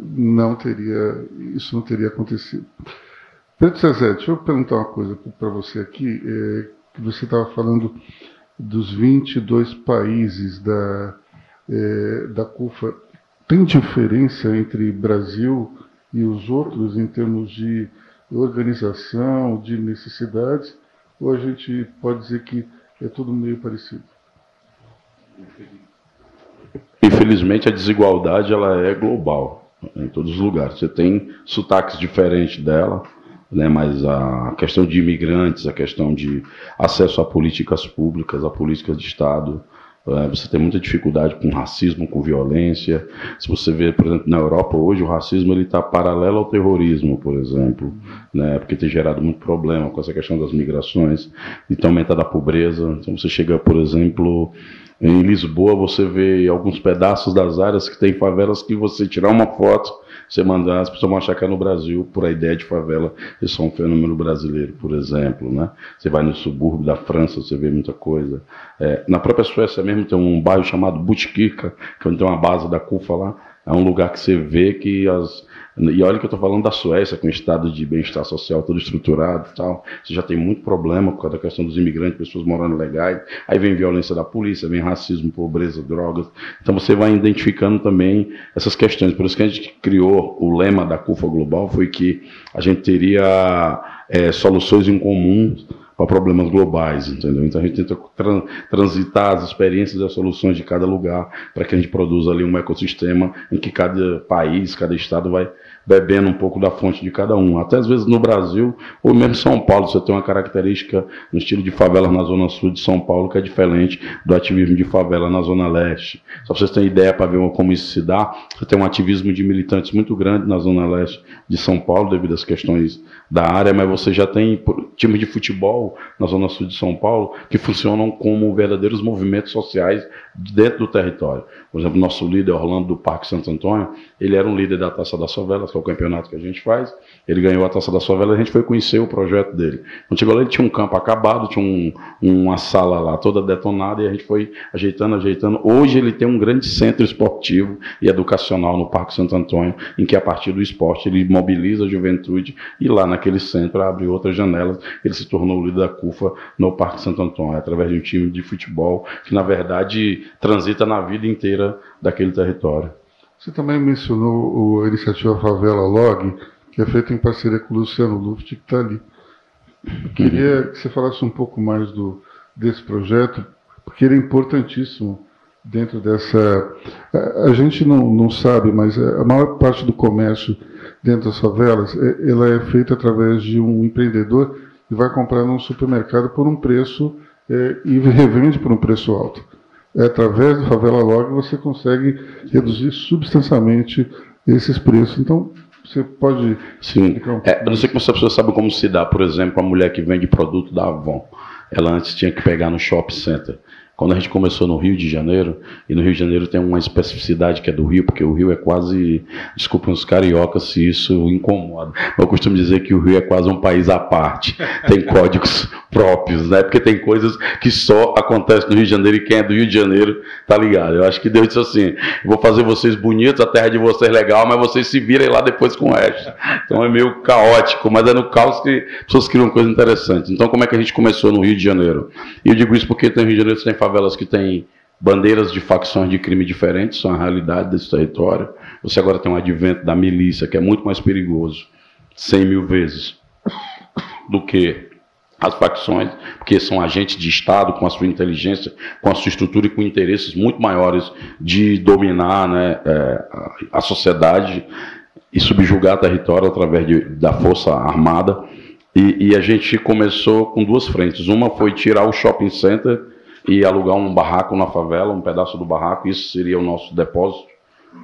não teria, isso não teria acontecido. Pedro Cezé, deixa eu perguntar uma coisa para você aqui. É, que você estava falando dos 22 países da, é, da CUFA tem diferença entre Brasil e os outros em termos de organização, de necessidades, ou a gente pode dizer que é tudo meio parecido? Infelizmente a desigualdade ela é global em todos os lugares. Você tem sotaques diferentes dela, né, mas a questão de imigrantes, a questão de acesso a políticas públicas, a políticas de Estado, você tem muita dificuldade com racismo, com violência. Se você vê, por exemplo, na Europa hoje, o racismo ele está paralelo ao terrorismo, por exemplo, né? porque tem gerado muito problema com essa questão das migrações e tem aumentado a pobreza. Então você chega, por exemplo, em Lisboa, você vê alguns pedaços das áreas que tem favelas que você tirar uma foto você mandar, as pessoas vão achar que é no Brasil, por a ideia de favela, isso é um fenômeno brasileiro, por exemplo. Né? Você vai no subúrbio da França, você vê muita coisa. É, na própria Suécia mesmo tem um bairro chamado Butkirka, que é onde tem uma base da CUFA lá, É um lugar que você vê que as, e olha que eu estou falando da Suécia, com estado de bem-estar social todo estruturado e tal. Você já tem muito problema causa da questão dos imigrantes, pessoas morando legais. Aí vem violência da polícia, vem racismo, pobreza, drogas. Então você vai identificando também essas questões. Por isso que a gente criou o lema da CUFA Global, foi que a gente teria é, soluções em comum para problemas globais, entendeu? Então a gente tenta transitar as experiências e as soluções de cada lugar para que a gente produza ali um ecossistema em que cada país, cada estado vai bebendo um pouco da fonte de cada um. Até às vezes no Brasil, ou mesmo São Paulo, você tem uma característica no estilo de favela na zona sul de São Paulo que é diferente do ativismo de favela na zona leste. Só para vocês terem ideia para ver como isso se dá, você tem um ativismo de militantes muito grande na zona leste de São Paulo, devido às questões da área, mas você já tem times de futebol na zona sul de São Paulo que funcionam como verdadeiros movimentos sociais dentro do território. Por exemplo, nosso líder, Orlando do Parque Santo Antônio, ele era um líder da Taça das Favelas, que o campeonato que a gente faz. Ele ganhou a Taça das Favelas, a gente foi conhecer o projeto dele. Lá, ele tinha um campo acabado, tinha um, uma sala lá toda detonada, e a gente foi ajeitando, ajeitando. Hoje ele tem um grande centro esportivo e educacional no Parque Santo Antônio, em que a partir do esporte ele mobiliza a juventude e lá naquele centro abre outras janelas. Ele se tornou o líder da CUFA no Parque Santo Antônio, através de um time de futebol que, na verdade, transita na vida inteira daquele território. Você também mencionou a iniciativa Favela Log, que é feita em parceria com o Luciano Luft, que está ali. Eu queria que você falasse um pouco mais do, desse projeto, porque ele é importantíssimo dentro dessa. A gente não, não sabe, mas a maior parte do comércio dentro das favelas é, ela é feita através de um empreendedor que vai comprar num supermercado por um preço é, e revende por um preço alto. É, através do Favela Log você consegue reduzir substancialmente esses preços. Então, você pode Sim. Um é, eu não sei como as pessoas sabem como se dá, por exemplo, a mulher que vende produto da Avon. Ela antes tinha que pegar no shopping center. Quando a gente começou no Rio de Janeiro, e no Rio de Janeiro tem uma especificidade que é do Rio, porque o Rio é quase, desculpem os cariocas se isso incomoda, eu costumo dizer que o Rio é quase um país à parte, tem códigos próprios, né? Porque tem coisas que só acontecem no Rio de Janeiro e quem é do Rio de Janeiro tá ligado. Eu acho que Deus disse assim: vou fazer vocês bonitos, a terra de vocês legal, mas vocês se virem lá depois com o resto. Então é meio caótico, mas é no caos que pessoas criam coisas interessantes. Então, como é que a gente começou no Rio de Janeiro? E eu digo isso porque tem Rio de Janeiro, tem favelas que têm bandeiras de facções de crime diferentes, são a realidade desse território. Você agora tem um advento da milícia, que é muito mais perigoso, 100 mil vezes, do que as facções, porque são agentes de Estado com a sua inteligência, com a sua estrutura e com interesses muito maiores de dominar né, é, a sociedade e subjugar território através de, da força armada. E, e, a gente começou com duas frentes. Uma foi tirar o shopping center e alugar um barraco na favela, um pedaço do barraco, isso seria o nosso depósito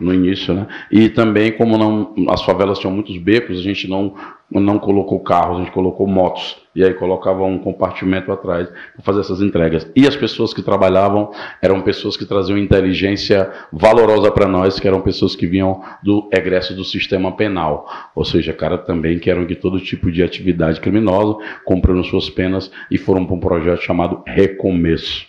no início, né? E também, como não, as favelas tinham muitos becos, a gente não, não colocou carros, a gente colocou motos. E aí colocava um compartimento atrás para fazer essas entregas. E as pessoas que trabalhavam eram pessoas que traziam inteligência valorosa para nós, que eram pessoas que vinham do egresso do sistema penal. Ou seja, cara também que eram de todo tipo de atividade criminosa, cumpriram suas penas e foram para um projeto chamado Recomeço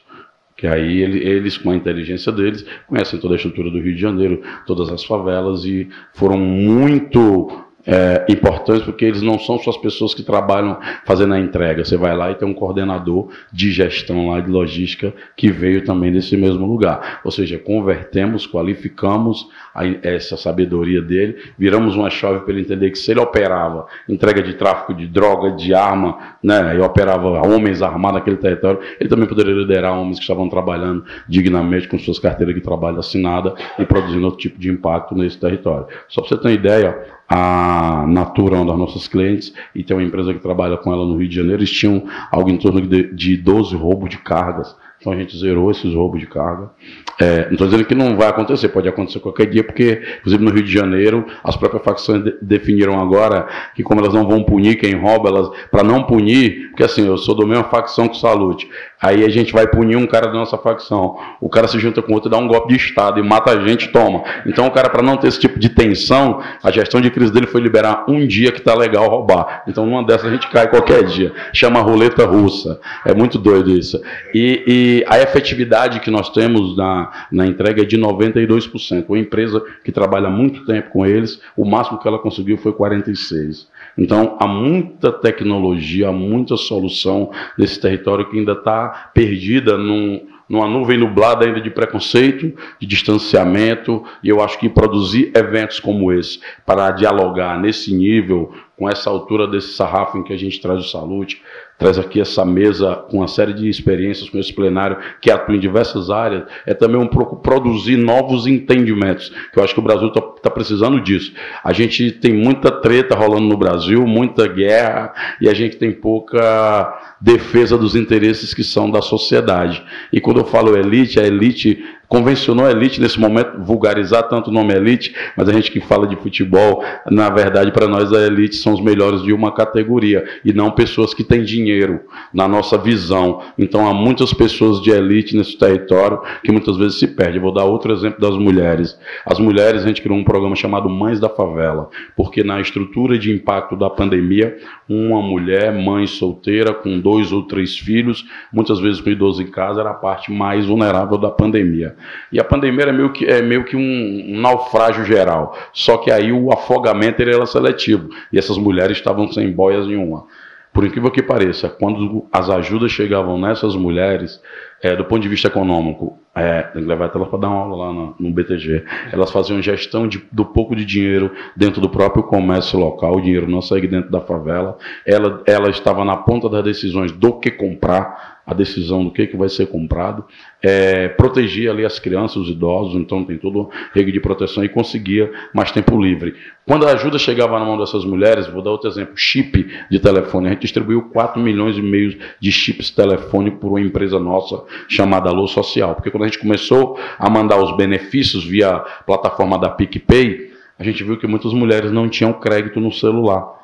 que aí eles, com a inteligência deles, conhecem toda a estrutura do Rio de Janeiro, todas as favelas e foram muito é, importantes porque eles não são só as pessoas que trabalham fazendo a entrega. Você vai lá e tem um coordenador de gestão lá de logística que veio também desse mesmo lugar. Ou seja, convertemos, qualificamos a, essa sabedoria dele, viramos uma chave para ele entender que se ele operava entrega de tráfico de droga, de arma, né, e operava homens armados naquele território, ele também poderia liderar homens que estavam trabalhando dignamente com suas carteiras de trabalho assinada e produzindo outro tipo de impacto nesse território. Só para você ter uma ideia, a Natura uma das nossas clientes e tem uma empresa que trabalha com ela no Rio de Janeiro, eles tinham algo em torno de, de 12 roubos de cargas então a gente zerou esses roubos de carga. É, não estou dizendo que não vai acontecer, pode acontecer qualquer dia, porque, inclusive no Rio de Janeiro, as próprias facções de, definiram agora que, como elas não vão punir quem rouba, elas, para não punir, porque assim, eu sou do mesmo facção que Salute. Aí a gente vai punir um cara da nossa facção. O cara se junta com outro, dá um golpe de Estado e mata a gente toma. Então o cara, para não ter esse tipo de tensão, a gestão de crise dele foi liberar um dia que tá legal roubar. Então numa dessas a gente cai qualquer dia. Chama roleta russa. É muito doido isso. E, e a efetividade que nós temos na, na entrega é de 92%. Uma empresa que trabalha muito tempo com eles, o máximo que ela conseguiu foi 46%. Então, há muita tecnologia, há muita solução nesse território que ainda está perdida num, numa nuvem nublada ainda de preconceito, de distanciamento, e eu acho que produzir eventos como esse, para dialogar nesse nível, com essa altura desse sarrafo em que a gente traz o salute, traz aqui essa mesa com uma série de experiências com esse plenário que atua em diversas áreas, é também um pouco produzir novos entendimentos, que eu acho que o Brasil está tá precisando disso. A gente tem muita treta rolando no Brasil, muita guerra, e a gente tem pouca defesa dos interesses que são da sociedade. E quando eu falo elite, a elite convencionou a elite nesse momento, vulgarizar tanto o nome elite, mas a gente que fala de futebol, na verdade, para nós a elite são os melhores de uma categoria e não pessoas que têm dinheiro, na nossa visão. Então há muitas pessoas de elite nesse território que muitas vezes se perdem. vou dar outro exemplo das mulheres. As mulheres, a gente criou um programa chamado Mães da Favela, porque na estrutura de impacto da pandemia, uma mulher, mãe solteira, com dois ou três filhos, muitas vezes com idoso em casa, era a parte mais vulnerável da pandemia. E a pandemia é meio que, é meio que um, um naufrágio geral. Só que aí o afogamento era seletivo. E essas mulheres estavam sem boias nenhuma. Por incrível que pareça, quando as ajudas chegavam nessas mulheres, é, do ponto de vista econômico, é, tem que levar até elas para dar uma aula lá no, no BTG. Elas faziam gestão de, do pouco de dinheiro dentro do próprio comércio local, o dinheiro não saía dentro da favela. Ela, ela estava na ponta das decisões do que comprar, a decisão do que, que vai ser comprado, é, protegia ali as crianças, os idosos, então tem todo o rede de proteção e conseguia mais tempo livre. Quando a ajuda chegava na mão dessas mulheres, vou dar outro exemplo, chip de telefone, a gente distribuiu 4 milhões e meio de chips telefônicos por uma empresa nossa chamada Alô Social, porque quando a gente começou a mandar os benefícios via plataforma da PicPay, a gente viu que muitas mulheres não tinham crédito no celular.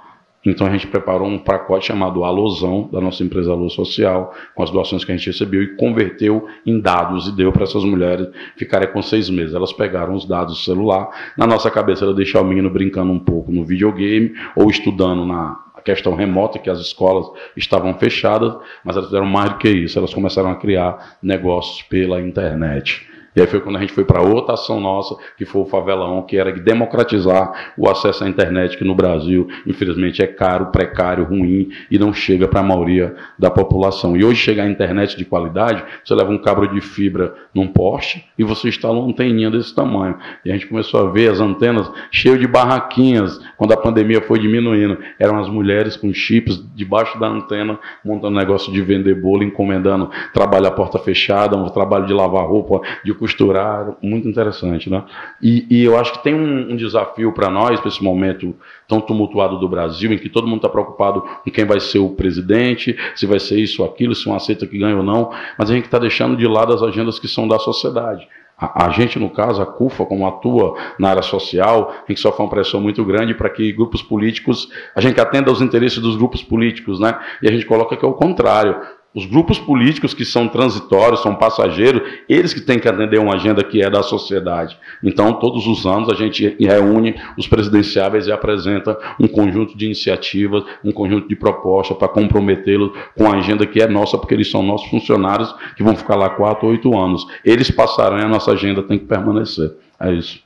Então a gente preparou um pacote chamado Alosão, da nossa empresa Alô Social, com as doações que a gente recebeu e converteu em dados e deu para essas mulheres ficarem com seis meses. Elas pegaram os dados do celular, na nossa cabeça era deixar o menino brincando um pouco no videogame ou estudando na questão remota, que as escolas estavam fechadas, mas elas fizeram mais do que isso, elas começaram a criar negócios pela internet. E aí foi quando a gente foi para outra ação nossa, que foi o Favela 1, que era de democratizar o acesso à internet, que no Brasil, infelizmente, é caro, precário, ruim e não chega para a maioria da população. E hoje chegar a internet de qualidade, você leva um cabo de fibra num poste e você instala uma anteninha desse tamanho. E a gente começou a ver as antenas cheias de barraquinhas, quando a pandemia foi diminuindo. Eram as mulheres com chips debaixo da antena, montando negócio de vender bolo, encomendando trabalho à porta fechada, um trabalho de lavar roupa, de costurar, muito interessante, né? E, e eu acho que tem um, um desafio para nós, para esse momento tão tumultuado do Brasil, em que todo mundo está preocupado com quem vai ser o presidente, se vai ser isso ou aquilo, se um aceita que ganha ou não, mas a gente está deixando de lado as agendas que são da sociedade. A, a, gente, no caso, a CUFA, como atua na área social, tem que sofrer uma pressão muito grande para que grupos políticos, a gente atenda aos interesses dos grupos políticos, né? E a gente coloca que é o contrário. Os grupos políticos que são transitórios, são passageiros, eles que têm que atender uma agenda que é da sociedade. Então, todos os anos, a gente reúne os presidenciáveis e apresenta um conjunto de iniciativas, um conjunto de propostas para comprometê-los com a agenda que é nossa, porque eles são nossos funcionários que vão ficar lá quatro, oito anos. Eles passarão e a nossa agenda tem que permanecer. É isso.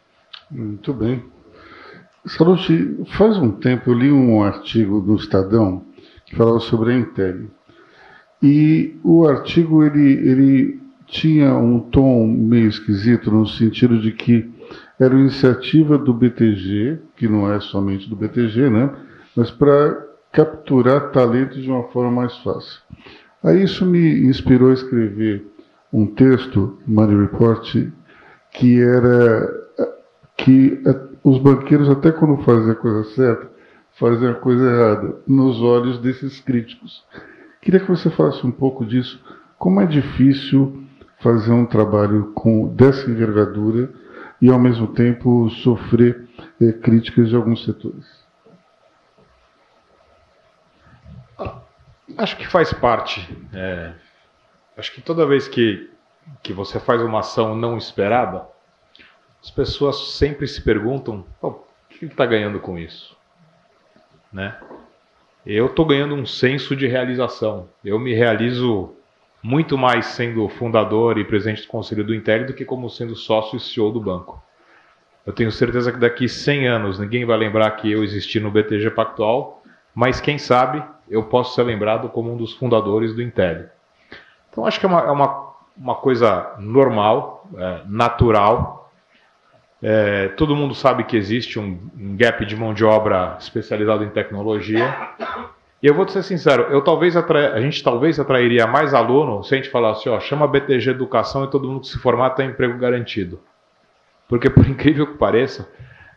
Muito bem. Saluti, faz um tempo eu li um artigo do Estadão que falava sobre a Intel. E o artigo ele, ele tinha um tom meio esquisito no sentido de que era uma iniciativa do BTG, que não é somente do BTG, né? Mas para capturar talentos de uma forma mais fácil. Aí isso me inspirou a escrever um texto, Money Report, que era que os banqueiros, até quando fazem a coisa certa, fazem a coisa errada, nos olhos desses críticos. Queria que você falasse um pouco disso. Como é difícil fazer um trabalho com dessa envergadura e, ao mesmo tempo, sofrer é, críticas de alguns setores? Acho que faz parte. É, acho que toda vez que, que você faz uma ação não esperada, as pessoas sempre se perguntam: o que ele está ganhando com isso? Né? Eu estou ganhando um senso de realização. Eu me realizo muito mais sendo fundador e presidente do conselho do Intel do que como sendo sócio e CEO do banco. Eu tenho certeza que daqui 100 anos ninguém vai lembrar que eu existi no BTG Pactual, mas quem sabe eu posso ser lembrado como um dos fundadores do Intel. Então acho que é uma, é uma, uma coisa normal, é, natural. É, todo mundo sabe que existe um, um gap de mão de obra especializado em tecnologia. E eu vou te ser sincero, eu talvez a gente talvez atrairia mais aluno se a gente falasse, ó, chama BTG Educação e todo mundo que se formar tem emprego garantido. Porque, por incrível que pareça,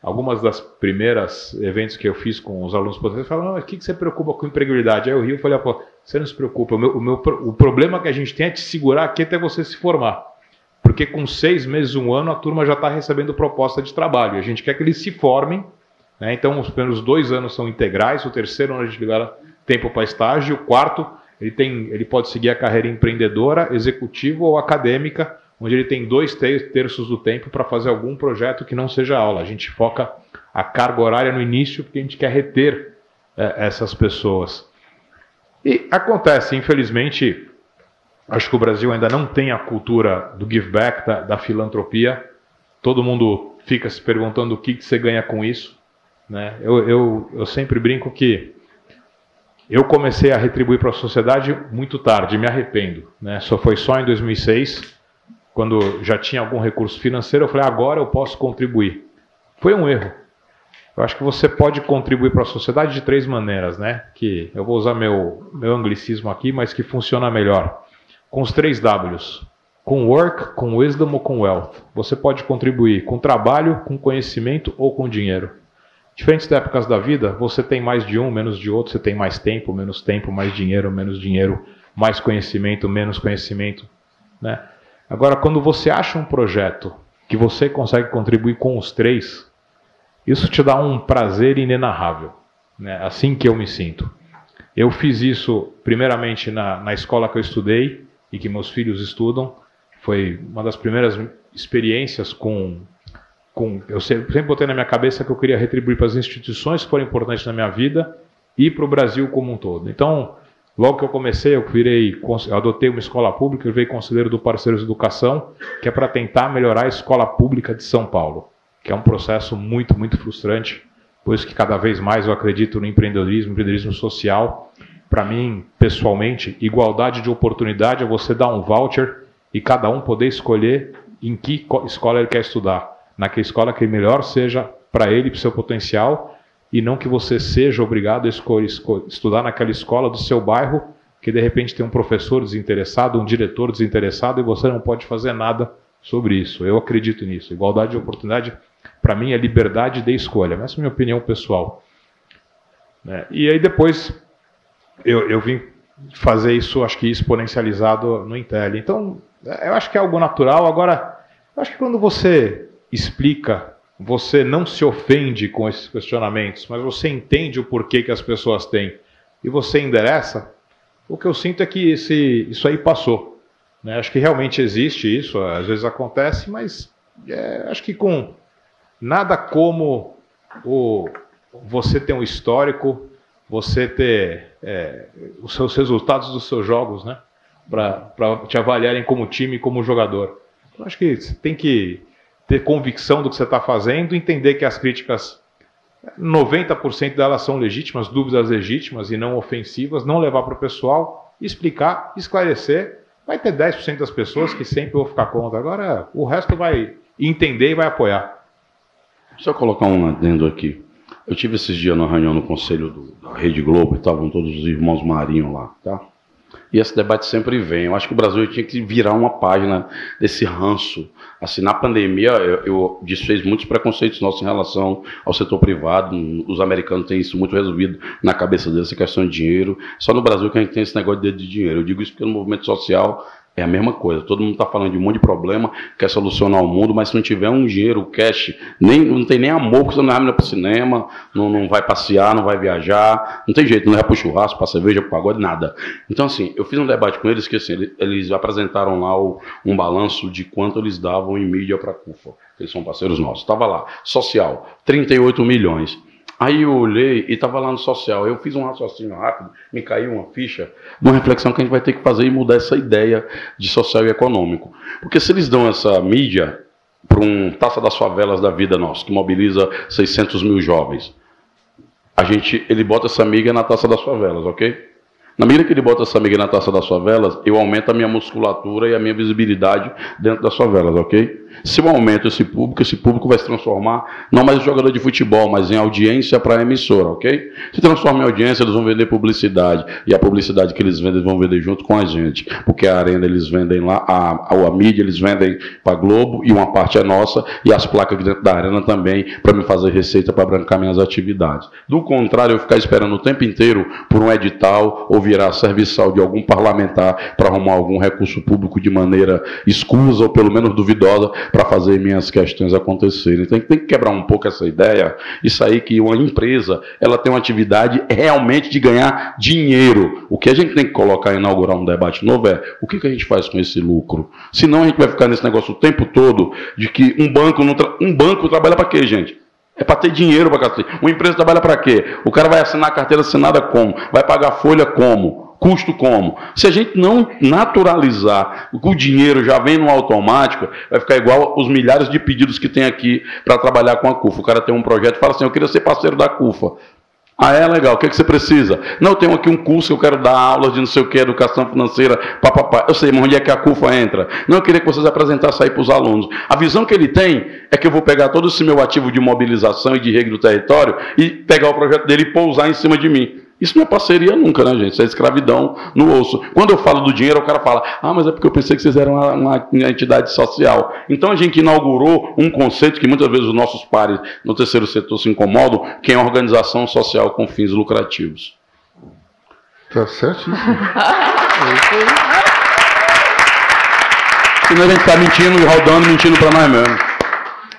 algumas das primeiras eventos que eu fiz com os alunos potenciais falaram, o que, que você preocupa com empregabilidade? Aí eu rio e falei, pô, você não se preocupa, o, meu, o, meu, o problema que a gente tem é te segurar aqui até você se formar. Porque com seis meses, um ano, a turma já está recebendo proposta de trabalho. A gente quer que eles se formem, né? então os primeiros dois anos são integrais, o terceiro ano a gente libera tempo para estágio, o quarto ele, tem, ele pode seguir a carreira empreendedora, executiva ou acadêmica, onde ele tem dois terços do tempo para fazer algum projeto que não seja aula. A gente foca a carga horária no início porque a gente quer reter é, essas pessoas. E acontece, infelizmente, acho que o Brasil ainda não tem a cultura do give back, da, da filantropia. Todo mundo fica se perguntando o que, que você ganha com isso. Né? Eu, eu, eu sempre brinco que eu comecei a retribuir para a sociedade muito tarde, me arrependo. Né? Só foi só em 2006 quando já tinha algum recurso financeiro, eu falei, agora eu posso contribuir. Foi um erro. Eu acho que você pode contribuir para a sociedade de três maneiras, né? Que eu vou usar meu, meu anglicismo aqui, mas que funciona melhor. Com os três Ws. Com work, com wisdom ou com wealth. Você pode contribuir com trabalho, com conhecimento ou com dinheiro. Diferentes épocas da vida, você tem mais de um, menos de outro, você tem mais tempo, menos tempo, mais dinheiro, menos dinheiro, mais conhecimento, menos conhecimento, né? Agora, quando você acha um projeto que você consegue contribuir com os três, isso te dá um prazer inenarrável. Né? Assim que eu me sinto. Eu fiz isso primeiramente na, na escola que eu estudei e que meus filhos estudam. Foi uma das primeiras experiências com. com eu sempre, botei na minha cabeça que eu queria retribuir para as instituições que foram importantes na minha vida e para o Brasil como um todo. Então, Logo que eu comecei, eu virei, adotei uma escola pública, eu virei conselheiro do Parceiros Educação, que é para tentar melhorar a escola pública de São Paulo, que é um processo muito, muito frustrante, pois que cada vez mais eu acredito no empreendedorismo, empreendedorismo social. Para mim, pessoalmente, igualdade de oportunidade é você dar um voucher e cada um poder escolher em que escola ele quer estudar, naquela escola que melhor seja para ele, para o seu potencial e não que você seja obrigado a estudar naquela escola do seu bairro, que de repente tem um professor desinteressado, um diretor desinteressado e você não pode fazer nada sobre isso. Eu acredito nisso. Igualdade de oportunidade, para mim, é liberdade de escolha. Essa é a minha opinião pessoal. É, e aí depois eu, eu vim fazer isso, acho que exponencializado no Intel. Então, eu acho que é algo natural. Agora, eu acho que quando você explica você não se ofende com esses questionamentos, mas você entende o porquê que as pessoas têm e você endereça, o que eu sinto é que esse, isso aí passou. Né? Acho que realmente existe isso, às vezes acontece, mas é, acho que com nada como o, você ter um histórico, você ter é, os seus resultados dos seus jogos, né? Para te avaliarem como time, como jogador. Então, acho que você tem que ter convicção do que você está fazendo, entender que as críticas, 90% delas são legítimas, dúvidas legítimas e não ofensivas, não levar para o pessoal, explicar, esclarecer. Vai ter 10% das pessoas que sempre vão ficar contra. Agora, o resto vai entender e vai apoiar. Deixa eu colocar um adendo aqui. Eu tive esses dias na reunião no conselho do, da Rede Globo e estavam todos os irmãos Marinho lá, tá? E esse debate sempre vem. Eu acho que o Brasil tinha que virar uma página desse ranço. Assim, na pandemia, eu, eu desfez muitos preconceitos nossos em relação ao setor privado. Os americanos têm isso muito resolvido na cabeça deles, essa questão de dinheiro. Só no Brasil que a gente tem esse negócio de, de dinheiro. Eu digo isso porque no movimento social É a mesma coisa. Todo mundo está falando de um monte de problema, quer solucionar o mundo, mas se não tiver um dinheiro, cash, nem, não tem nem amor, porque você não vai para o cinema, não, não vai passear, não vai viajar, não tem jeito, não vai para o churrasco, para cerveja, para pagode, nada. Então, assim, eu fiz um debate com eles que assim, eles apresentaram lá o, um balanço de quanto eles davam em mídia para a CUFA. Eles são parceiros nossos. Estava lá, social, 38 milhões. Aí eu olhei e estava lá no social. Eu fiz um raciocínio rápido, me caiu uma ficha uma reflexão que a gente vai ter que fazer e mudar essa ideia de social e econômico. Porque se eles dão essa mídia para um Taça das Favelas da vida nosso, que mobiliza 600 mil jovens, a gente, ele bota essa mídia na Taça das Favelas, ok? Na medida que ele bota essa mídia na Taça das Favelas, eu aumento a minha musculatura e a minha visibilidade dentro das favelas, ok? Se eu aumento esse público, esse público vai se transformar não mais em jogador de futebol, mas em audiência para a emissora, ok? Se transforma em audiência, eles vão vender publicidade. E a publicidade que eles vendem, eles vão vender junto com a gente. Porque a arena eles vendem lá, a, a, a mídia eles vendem para Globo e uma parte é nossa, e as placas dentro da arena também, para me fazer receita para brancar minhas atividades. Do contrário, eu ficar esperando o tempo inteiro por um edital ou virar serviçal de algum parlamentar para arrumar algum recurso público de maneira escusa ou pelo menos duvidosa para fazer minhas questões acontecerem. Tem, tem que quebrar um pouco essa ideia e sair que uma empresa ela tem uma atividade realmente de ganhar dinheiro. O que a gente tem que colocar, inaugurar um debate novo é o que, que a gente faz com esse lucro? Senão a gente vai ficar nesse negócio o tempo todo de que um banco, um banco trabalha para quê, gente? É para ter dinheiro para cacete. Uma empresa trabalha para quê? O cara vai assinar a carteira assinada como? Vai pagar folha como? Custo como? Se a gente não naturalizar o dinheiro já vem no automático, vai ficar igual os milhares de pedidos que tem aqui para trabalhar com a CUFA. O cara tem um projeto e fala assim: Eu queria ser parceiro da CUFA. Ah, é legal. O que, é que você precisa? Não, eu tenho aqui um curso que eu quero dar aulas de não sei o que, educação financeira, papapá. Eu sei, mas onde é que a CUFA entra? Não, eu queria que vocês apresentassem aí para os alunos. A visão que ele tem é que eu vou pegar todo esse meu ativo de mobilização e de rede do território e pegar o projeto dele e pousar em cima de mim. Isso não é parceria nunca, né, gente? Isso é escravidão no osso. Quando eu falo do dinheiro, o cara fala: ah, mas é porque eu pensei que vocês eram uma, uma, uma entidade social. Então a gente inaugurou um conceito que muitas vezes os nossos pares no terceiro setor se incomodam, que é a organização social com fins lucrativos. Tá certíssimo. Senão a gente está mentindo e rodando, mentindo para nós mesmos.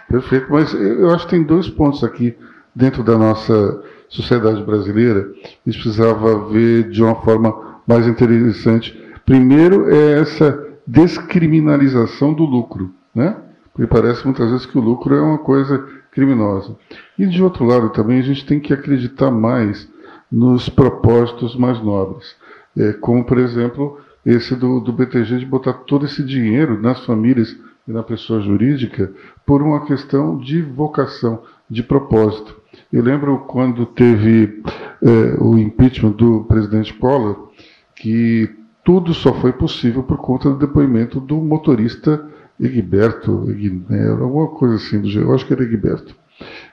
Perfeito, mas eu acho que tem dois pontos aqui dentro da nossa sociedade brasileira, a gente precisava ver de uma forma mais interessante. Primeiro é essa descriminalização do lucro, né? Porque parece muitas vezes que o lucro é uma coisa criminosa. E de outro lado também a gente tem que acreditar mais nos propósitos mais nobres, é, como por exemplo esse do, do BTG de botar todo esse dinheiro nas famílias e na pessoa jurídica por uma questão de vocação, de propósito. Eu lembro quando teve é, o impeachment do presidente Collor, que tudo só foi possível por conta do depoimento do motorista Egberto, Egnero, alguma coisa assim do jeito, eu acho que era Egberto.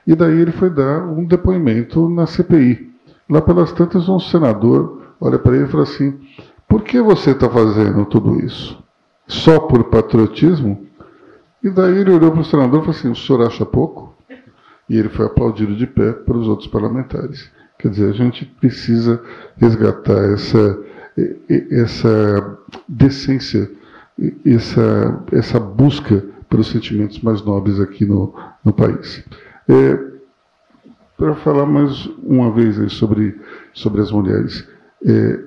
E daí ele foi dar um depoimento na CPI. Lá pelas tantas, um senador olha para ele e fala assim: por que você está fazendo tudo isso? Só por patriotismo? E daí ele olhou para o senador e falou assim: o senhor acha pouco? E ele foi aplaudido de pé pelos outros parlamentares. Quer dizer, a gente precisa resgatar essa, essa decência, essa, essa busca pelos sentimentos mais nobres aqui no, no país. É, Para falar mais uma vez sobre, sobre as mulheres, é,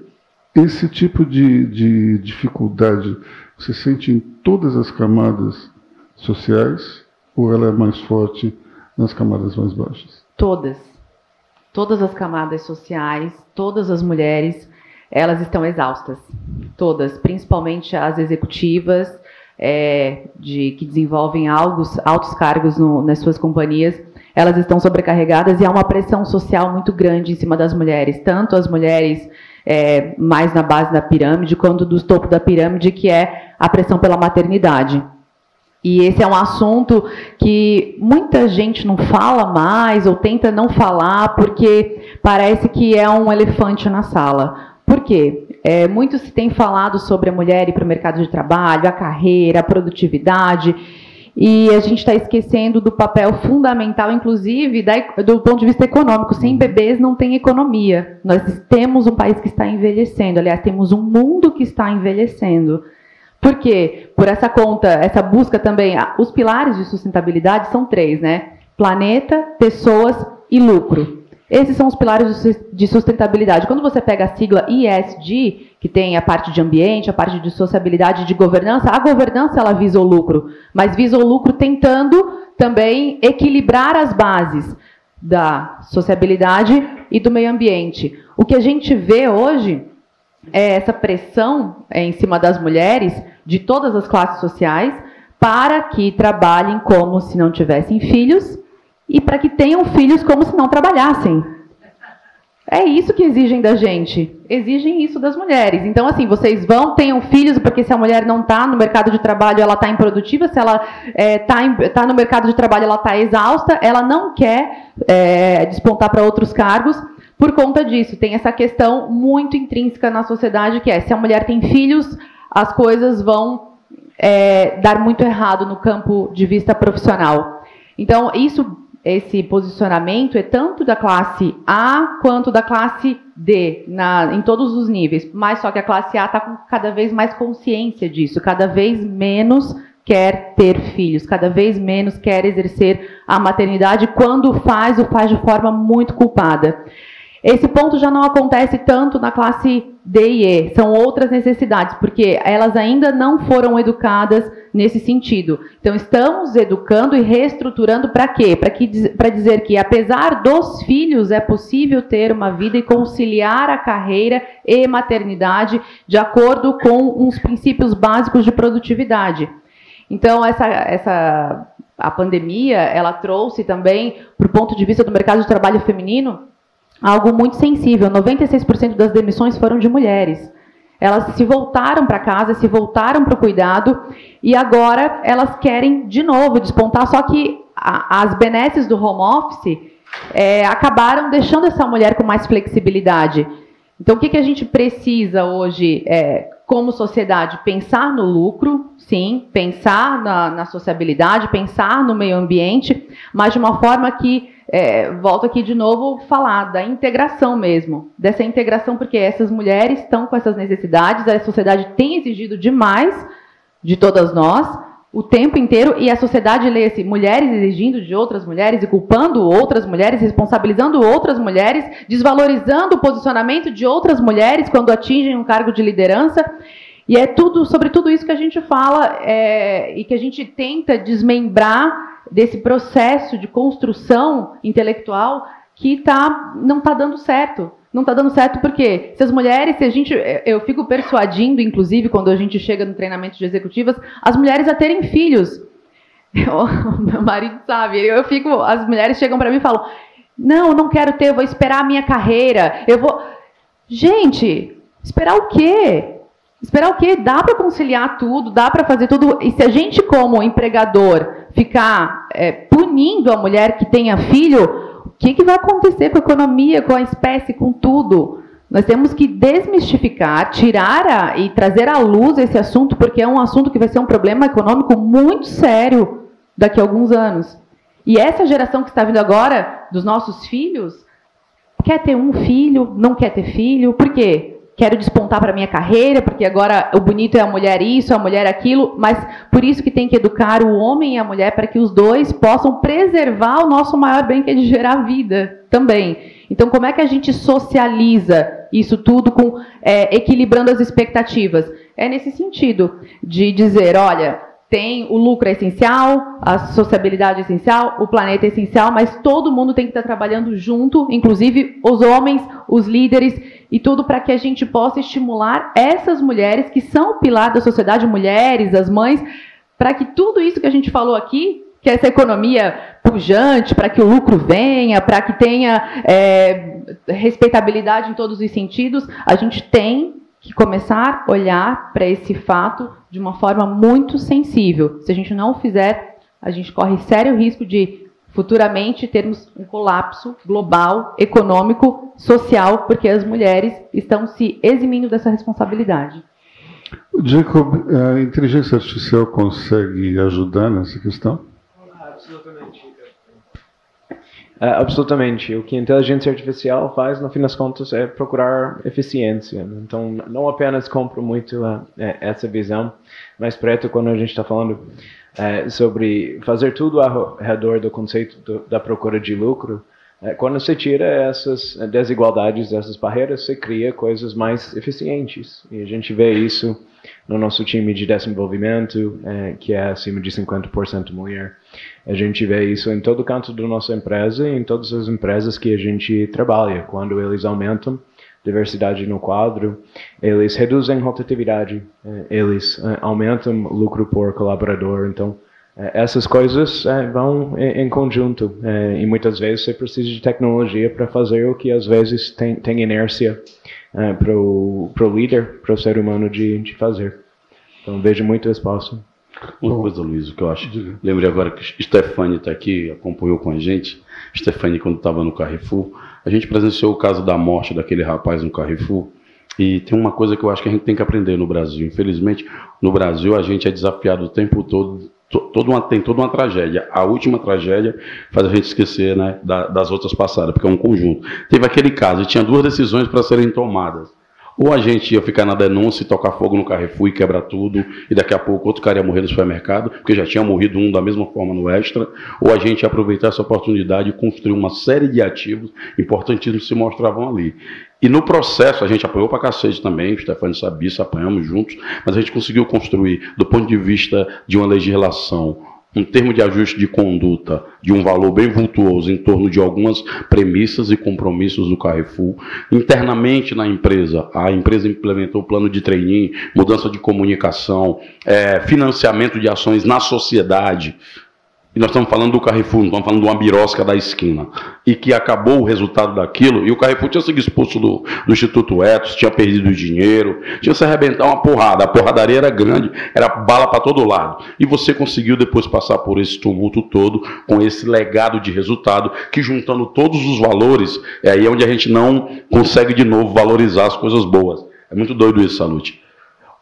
esse tipo de, de dificuldade você sente em todas as camadas sociais ou ela é mais forte nas camadas mais baixas? Todas. Todas as camadas sociais, todas as mulheres, elas estão exaustas. Todas, principalmente as executivas, é, de, que desenvolvem altos, altos cargos no, nas suas companhias, elas estão sobrecarregadas e há uma pressão social muito grande em cima das mulheres, tanto as mulheres é, mais na base da pirâmide, quanto do topo da pirâmide, que é a pressão pela maternidade. E esse é um assunto que muita gente não fala mais ou tenta não falar porque parece que é um elefante na sala. Por quê? É, muito se tem falado sobre a mulher ir para o mercado de trabalho, a carreira, a produtividade, e a gente está esquecendo do papel fundamental, inclusive da, do ponto de vista econômico. Sem bebês não tem economia. Nós temos um país que está envelhecendo, aliás, temos um mundo que está envelhecendo. Por quê? Por essa conta, essa busca também. Os pilares de sustentabilidade são três, né? Planeta, pessoas e lucro. Esses são os pilares de sustentabilidade. Quando você pega a sigla ESG, que tem a parte de ambiente, a parte de sociabilidade, de governança, a governança ela visa o lucro, mas visa o lucro tentando também equilibrar as bases da sociabilidade e do meio ambiente. O que a gente vê hoje é essa pressão é, em cima das mulheres de todas as classes sociais para que trabalhem como se não tivessem filhos e para que tenham filhos como se não trabalhassem. É isso que exigem da gente. Exigem isso das mulheres. Então, assim, vocês vão, tenham filhos, porque se a mulher não está no mercado de trabalho, ela está improdutiva. Se ela está é, tá no mercado de trabalho, ela está exausta. Ela não quer é, despontar para outros cargos. Por conta disso, tem essa questão muito intrínseca na sociedade, que é, se a mulher tem filhos, as coisas vão é, dar muito errado no campo de vista profissional. Então, isso esse posicionamento é tanto da classe A quanto da classe D, na, em todos os níveis. Mas só que a classe A está com cada vez mais consciência disso, cada vez menos quer ter filhos, cada vez menos quer exercer a maternidade. Quando faz, o faz de forma muito culpada. Esse ponto já não acontece tanto na classe D e E, são outras necessidades, porque elas ainda não foram educadas nesse sentido. Então, estamos educando e reestruturando para quê? Para dizer que, apesar dos filhos, é possível ter uma vida e conciliar a carreira e maternidade de acordo com uns princípios básicos de produtividade. Então, essa, essa a pandemia, ela trouxe também, o ponto de vista do mercado de trabalho feminino, algo muito sensível. 96% das demissões foram de mulheres. Elas se voltaram para casa, se voltaram para o cuidado e agora elas querem de novo despontar. Só que as benesses do home office é, acabaram deixando essa mulher com mais flexibilidade. Então, o que, que a gente precisa hoje, é, como sociedade? Pensar no lucro, sim, pensar na, na sociabilidade, pensar no meio ambiente, mas de uma forma que é, volto aqui de novo falar da integração mesmo, dessa integração, porque essas mulheres estão com essas necessidades, a sociedade tem exigido demais de todas nós o tempo inteiro e a sociedade lê-se mulheres exigindo de outras mulheres e culpando outras mulheres, responsabilizando outras mulheres, desvalorizando o posicionamento de outras mulheres quando atingem um cargo de liderança. E é tudo sobre tudo isso que a gente fala é, e que a gente tenta desmembrar desse processo de construção intelectual que tá, não está dando certo. Não está dando certo porque se as mulheres, se a gente, eu fico persuadindo, inclusive, quando a gente chega no treinamento de executivas, as mulheres a terem filhos. Eu, meu marido sabe, eu fico, as mulheres chegam para mim e falam: "Não, não quero ter, eu vou esperar a minha carreira. Eu vou Gente, esperar o quê? Esperar o quê? Dá para conciliar tudo, dá para fazer tudo. E se a gente, como empregador, ficar é, punindo a mulher que tenha filho, o que, que vai acontecer com a economia, com a espécie, com tudo? Nós temos que desmistificar, tirar a, e trazer à luz esse assunto, porque é um assunto que vai ser um problema econômico muito sério daqui a alguns anos. E essa geração que está vindo agora, dos nossos filhos, quer ter um filho, não quer ter filho, por quê? Quero despontar para minha carreira, porque agora o bonito é a mulher isso, a mulher aquilo, mas por isso que tem que educar o homem e a mulher para que os dois possam preservar o nosso maior bem que é de gerar vida também. Então, como é que a gente socializa isso tudo com é, equilibrando as expectativas? É nesse sentido de dizer, olha, tem o lucro é essencial, a sociabilidade é essencial, o planeta é essencial, mas todo mundo tem que estar trabalhando junto, inclusive os homens, os líderes e tudo para que a gente possa estimular essas mulheres que são o pilar da sociedade, mulheres, as mães, para que tudo isso que a gente falou aqui, que essa economia pujante, para que o lucro venha, para que tenha é, respeitabilidade em todos os sentidos, a gente tem que começar a olhar para esse fato de uma forma muito sensível. Se a gente não o fizer, a gente corre sério risco de futuramente termos um colapso global, econômico, social, porque as mulheres estão se eximindo dessa responsabilidade. Jacob, a inteligência artificial consegue ajudar nessa questão? Absolutamente. É, absolutamente. O que a inteligência artificial faz, no fim das contas, é procurar eficiência. Então, não apenas compro muito uh, essa visão, mas preto quando a gente está falando uh, sobre fazer tudo ao redor do conceito do, da procura de lucro. Uh, quando você tira essas desigualdades, essas barreiras, você cria coisas mais eficientes. E a gente vê isso no nosso time de desenvolvimento, que é acima de 50% mulher. A gente vê isso em todo canto da nossa empresa e em todas as empresas que a gente trabalha. Quando eles aumentam diversidade no quadro, eles reduzem rotatividade, eh, eles eh, aumentam lucro por colaborador. Então, eh, essas coisas vão em conjunto e muitas vezes você precisa de tecnologia para fazer o que às vezes tem, tem inércia para o líder, para o ser humano de, de fazer. Então, vejo muito espaço. Uma coisa, Luiz, o que eu acho. Lembrei agora que Stefani está aqui, acompanhou com a gente. Stefani, quando estava no Carrefour, a gente presenciou o caso da morte daquele rapaz no Carrefour. E tem uma coisa que eu acho que a gente tem que aprender no Brasil. Infelizmente, no Brasil a gente é desafiado o tempo todo. Uma, tem toda uma tragédia. A última tragédia faz a gente esquecer né, das outras passadas, porque é um conjunto. Teve aquele caso, tinha duas decisões para serem tomadas. Ou a gente ia ficar na denúncia tocar fogo no Carrefour e quebrar tudo, e daqui a pouco outro cara ia morrer no supermercado, porque já tinha morrido um da mesma forma no Extra, ou a gente ia aproveitar essa oportunidade e construir uma série de ativos importantíssimos que se mostravam ali. E no processo, a gente apoiou para cacete também, o Stefano sabia, apanhamos juntos, mas a gente conseguiu construir, do ponto de vista de uma legislação, um termo de ajuste de conduta de um valor bem vultuoso em torno de algumas premissas e compromissos do Carrefour. Internamente na empresa, a empresa implementou plano de trainee, mudança de comunicação, é, financiamento de ações na sociedade, e nós estamos falando do Carrefour, não estamos falando de uma birosca da esquina. E que acabou o resultado daquilo, e o Carrefour tinha sido expulso do, do Instituto Etos, tinha perdido dinheiro, tinha se arrebentar uma porrada. A porradaria era grande, era bala para todo lado. E você conseguiu depois passar por esse tumulto todo, com esse legado de resultado, que juntando todos os valores, é aí onde a gente não consegue de novo valorizar as coisas boas. É muito doido isso, Salute.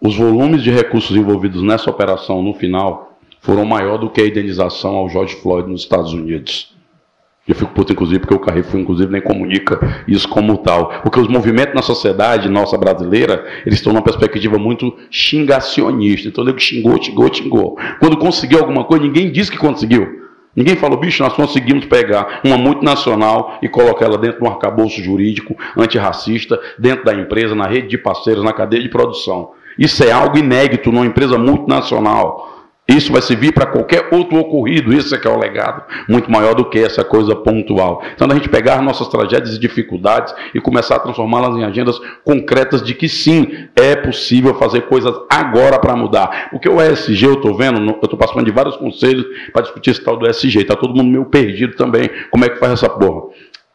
Os volumes de recursos envolvidos nessa operação no final foram maior do que a indenização ao George Floyd nos Estados Unidos. Eu fico puto, inclusive, porque o Carrefour, inclusive, nem comunica isso como tal. Porque os movimentos na sociedade nossa brasileira, eles estão numa perspectiva muito xingacionista. Então, ele xingou, xingou, xingou. Quando conseguiu alguma coisa, ninguém disse que conseguiu. Ninguém falou, bicho, nós conseguimos pegar uma multinacional e colocar ela dentro de um arcabouço jurídico antirracista, dentro da empresa, na rede de parceiros, na cadeia de produção. Isso é algo inédito numa empresa multinacional. Isso vai servir para qualquer outro ocorrido. Isso é que é o legado, muito maior do que essa coisa pontual. Então, a gente pegar nossas tragédias e dificuldades e começar a transformá-las em agendas concretas de que sim, é possível fazer coisas agora para mudar. Porque o ESG, eu estou vendo, eu estou participando de vários conselhos para discutir esse tal do ESG. Está todo mundo meio perdido também. Como é que faz essa porra?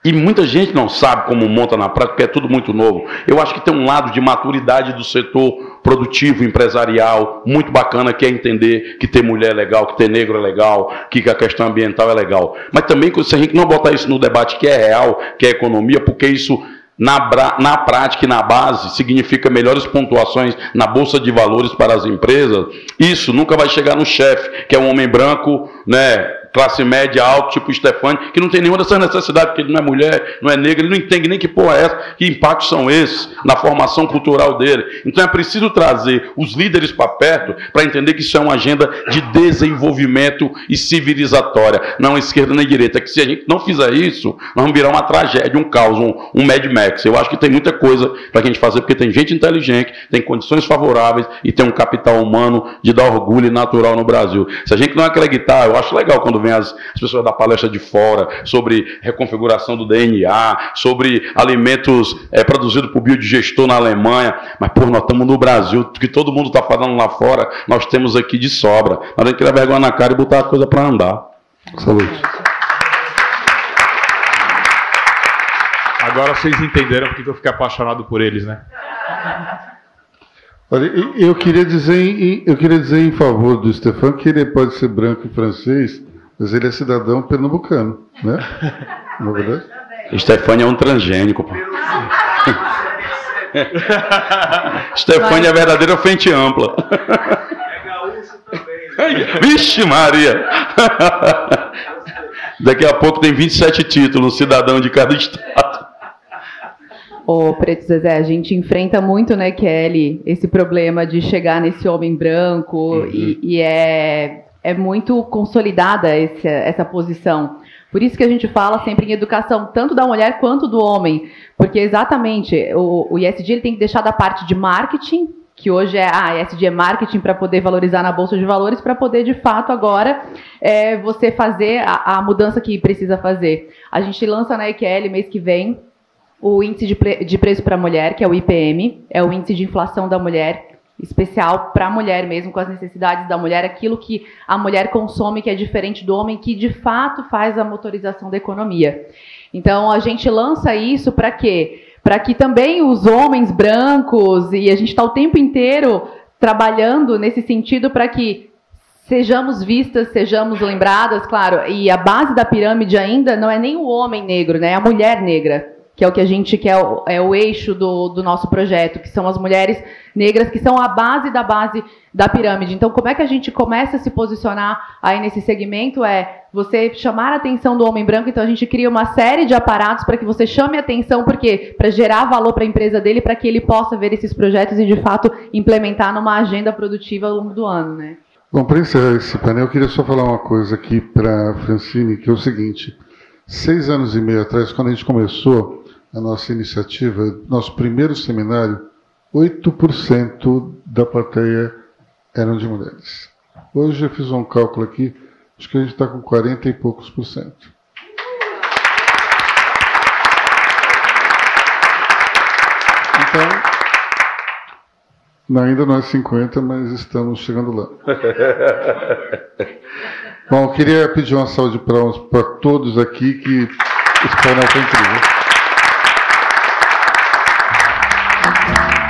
E muita gente não sabe como monta na prática, porque é tudo muito novo. Eu acho que tem um lado de maturidade do setor produtivo, empresarial, muito bacana, que é entender que ter mulher é legal, que ter negro é legal, que a questão ambiental é legal. Mas também, se a gente não botar isso no debate que é real, que é economia, porque isso na, na prática e na base significa melhores pontuações na bolsa de valores para as empresas, isso nunca vai chegar no chefe, que é um homem branco, né, classe média alta, tipo Stefani, que não tem nenhuma dessas necessidades, porque ele não é mulher, não é negro, ele não entende nem que porra é essa, que impactos são esses na formação cultural dele. Então é preciso trazer os líderes para perto para entender que isso é uma agenda de desenvolvimento e civilizatória, não esquerda nem direita. Que se a gente não fizer isso, nós vamos virar uma tragédia, um caos, um, um Mad Max. Eu acho que tem muita coisa para a gente fazer, porque tem gente inteligente, tem condições favoráveis e tem um capital humano de dar orgulho natural no Brasil. Se a gente não acreditar, eu acho legal quando vem as, as pessoas da palestra de fora, sobre reconfiguração do DNA, sobre alimentos é, produzidos por biodigestor na Alemanha. Mas, pô, nós estamos no Brasil, o que todo mundo está falando lá fora, nós temos aqui de sobra. Nós temos que tirar vergonha na cara e botar a coisa para andar. Saúde. Agora vocês entenderam porque eu fiquei apaixonado por eles, né? Olha, eu queria dizer, eu queria dizer em favor do Stefan que ele pode ser branco e francês, mas ele é cidadão pernambucano, né? Não é verdade? Estefânia é um transgênico. Pô. Estefânia é a verdadeira frente ampla. É gaúcho também. Vixe, Maria! Daqui a pouco tem 27 títulos, cidadão de cada estado. Ô, Preto Zezé, a gente enfrenta muito, né, Kelly, esse problema de chegar nesse homem branco uhum. e, e, é, é muito consolidada esse, essa posição. Por isso que a gente fala sempre em educação, tanto da mulher quanto do homem. Porque exatamente, o, o ISD ele tem que deixar da parte de marketing, que hoje é a ah, é marketing para poder valorizar na Bolsa de Valores, para poder, de fato, agora é, você fazer a, a mudança que precisa fazer. A gente lança na EQL mês que vem o índice de, pre de preço para a mulher, que é o IPM, é o índice de inflação da mulher, especial para a mulher mesmo, com as necessidades da mulher, aquilo que a mulher consome que é diferente do homem, que de fato faz a motorização da economia. Então a gente lança isso para quê? Para que também os homens brancos, e a gente está o tempo inteiro trabalhando nesse sentido para que sejamos vistas, sejamos lembradas, claro, e a base da pirâmide ainda não é nem o homem negro, né? É a mulher negra que é o que a gente quer, é o eixo do, do nosso projeto, que são as mulheres negras, que são a base da base da pirâmide. Então, como é que a gente começa a se posicionar aí nesse segmento? É você chamar a atenção do homem branco, então a gente cria uma série de aparatos para que você chame a atenção, porque para gerar valor para a empresa dele, para que ele possa ver esses projetos e de fato implementar numa agenda produtiva ao longo do ano, né? Bom, para encerrar esse painel, eu queria só falar uma coisa aqui para Francine, que é o seguinte: seis anos e meio atrás, quando a gente começou, a nossa iniciativa, nosso primeiro seminário, 8% da plateia eram de mulheres. Hoje eu fiz um cálculo aqui, acho que a gente está com 40 e poucos por cento. Então, ainda não é 50, mas estamos chegando lá. Bom, eu queria pedir uma saúde para todos aqui, que esse painel foi incrível. Thank you.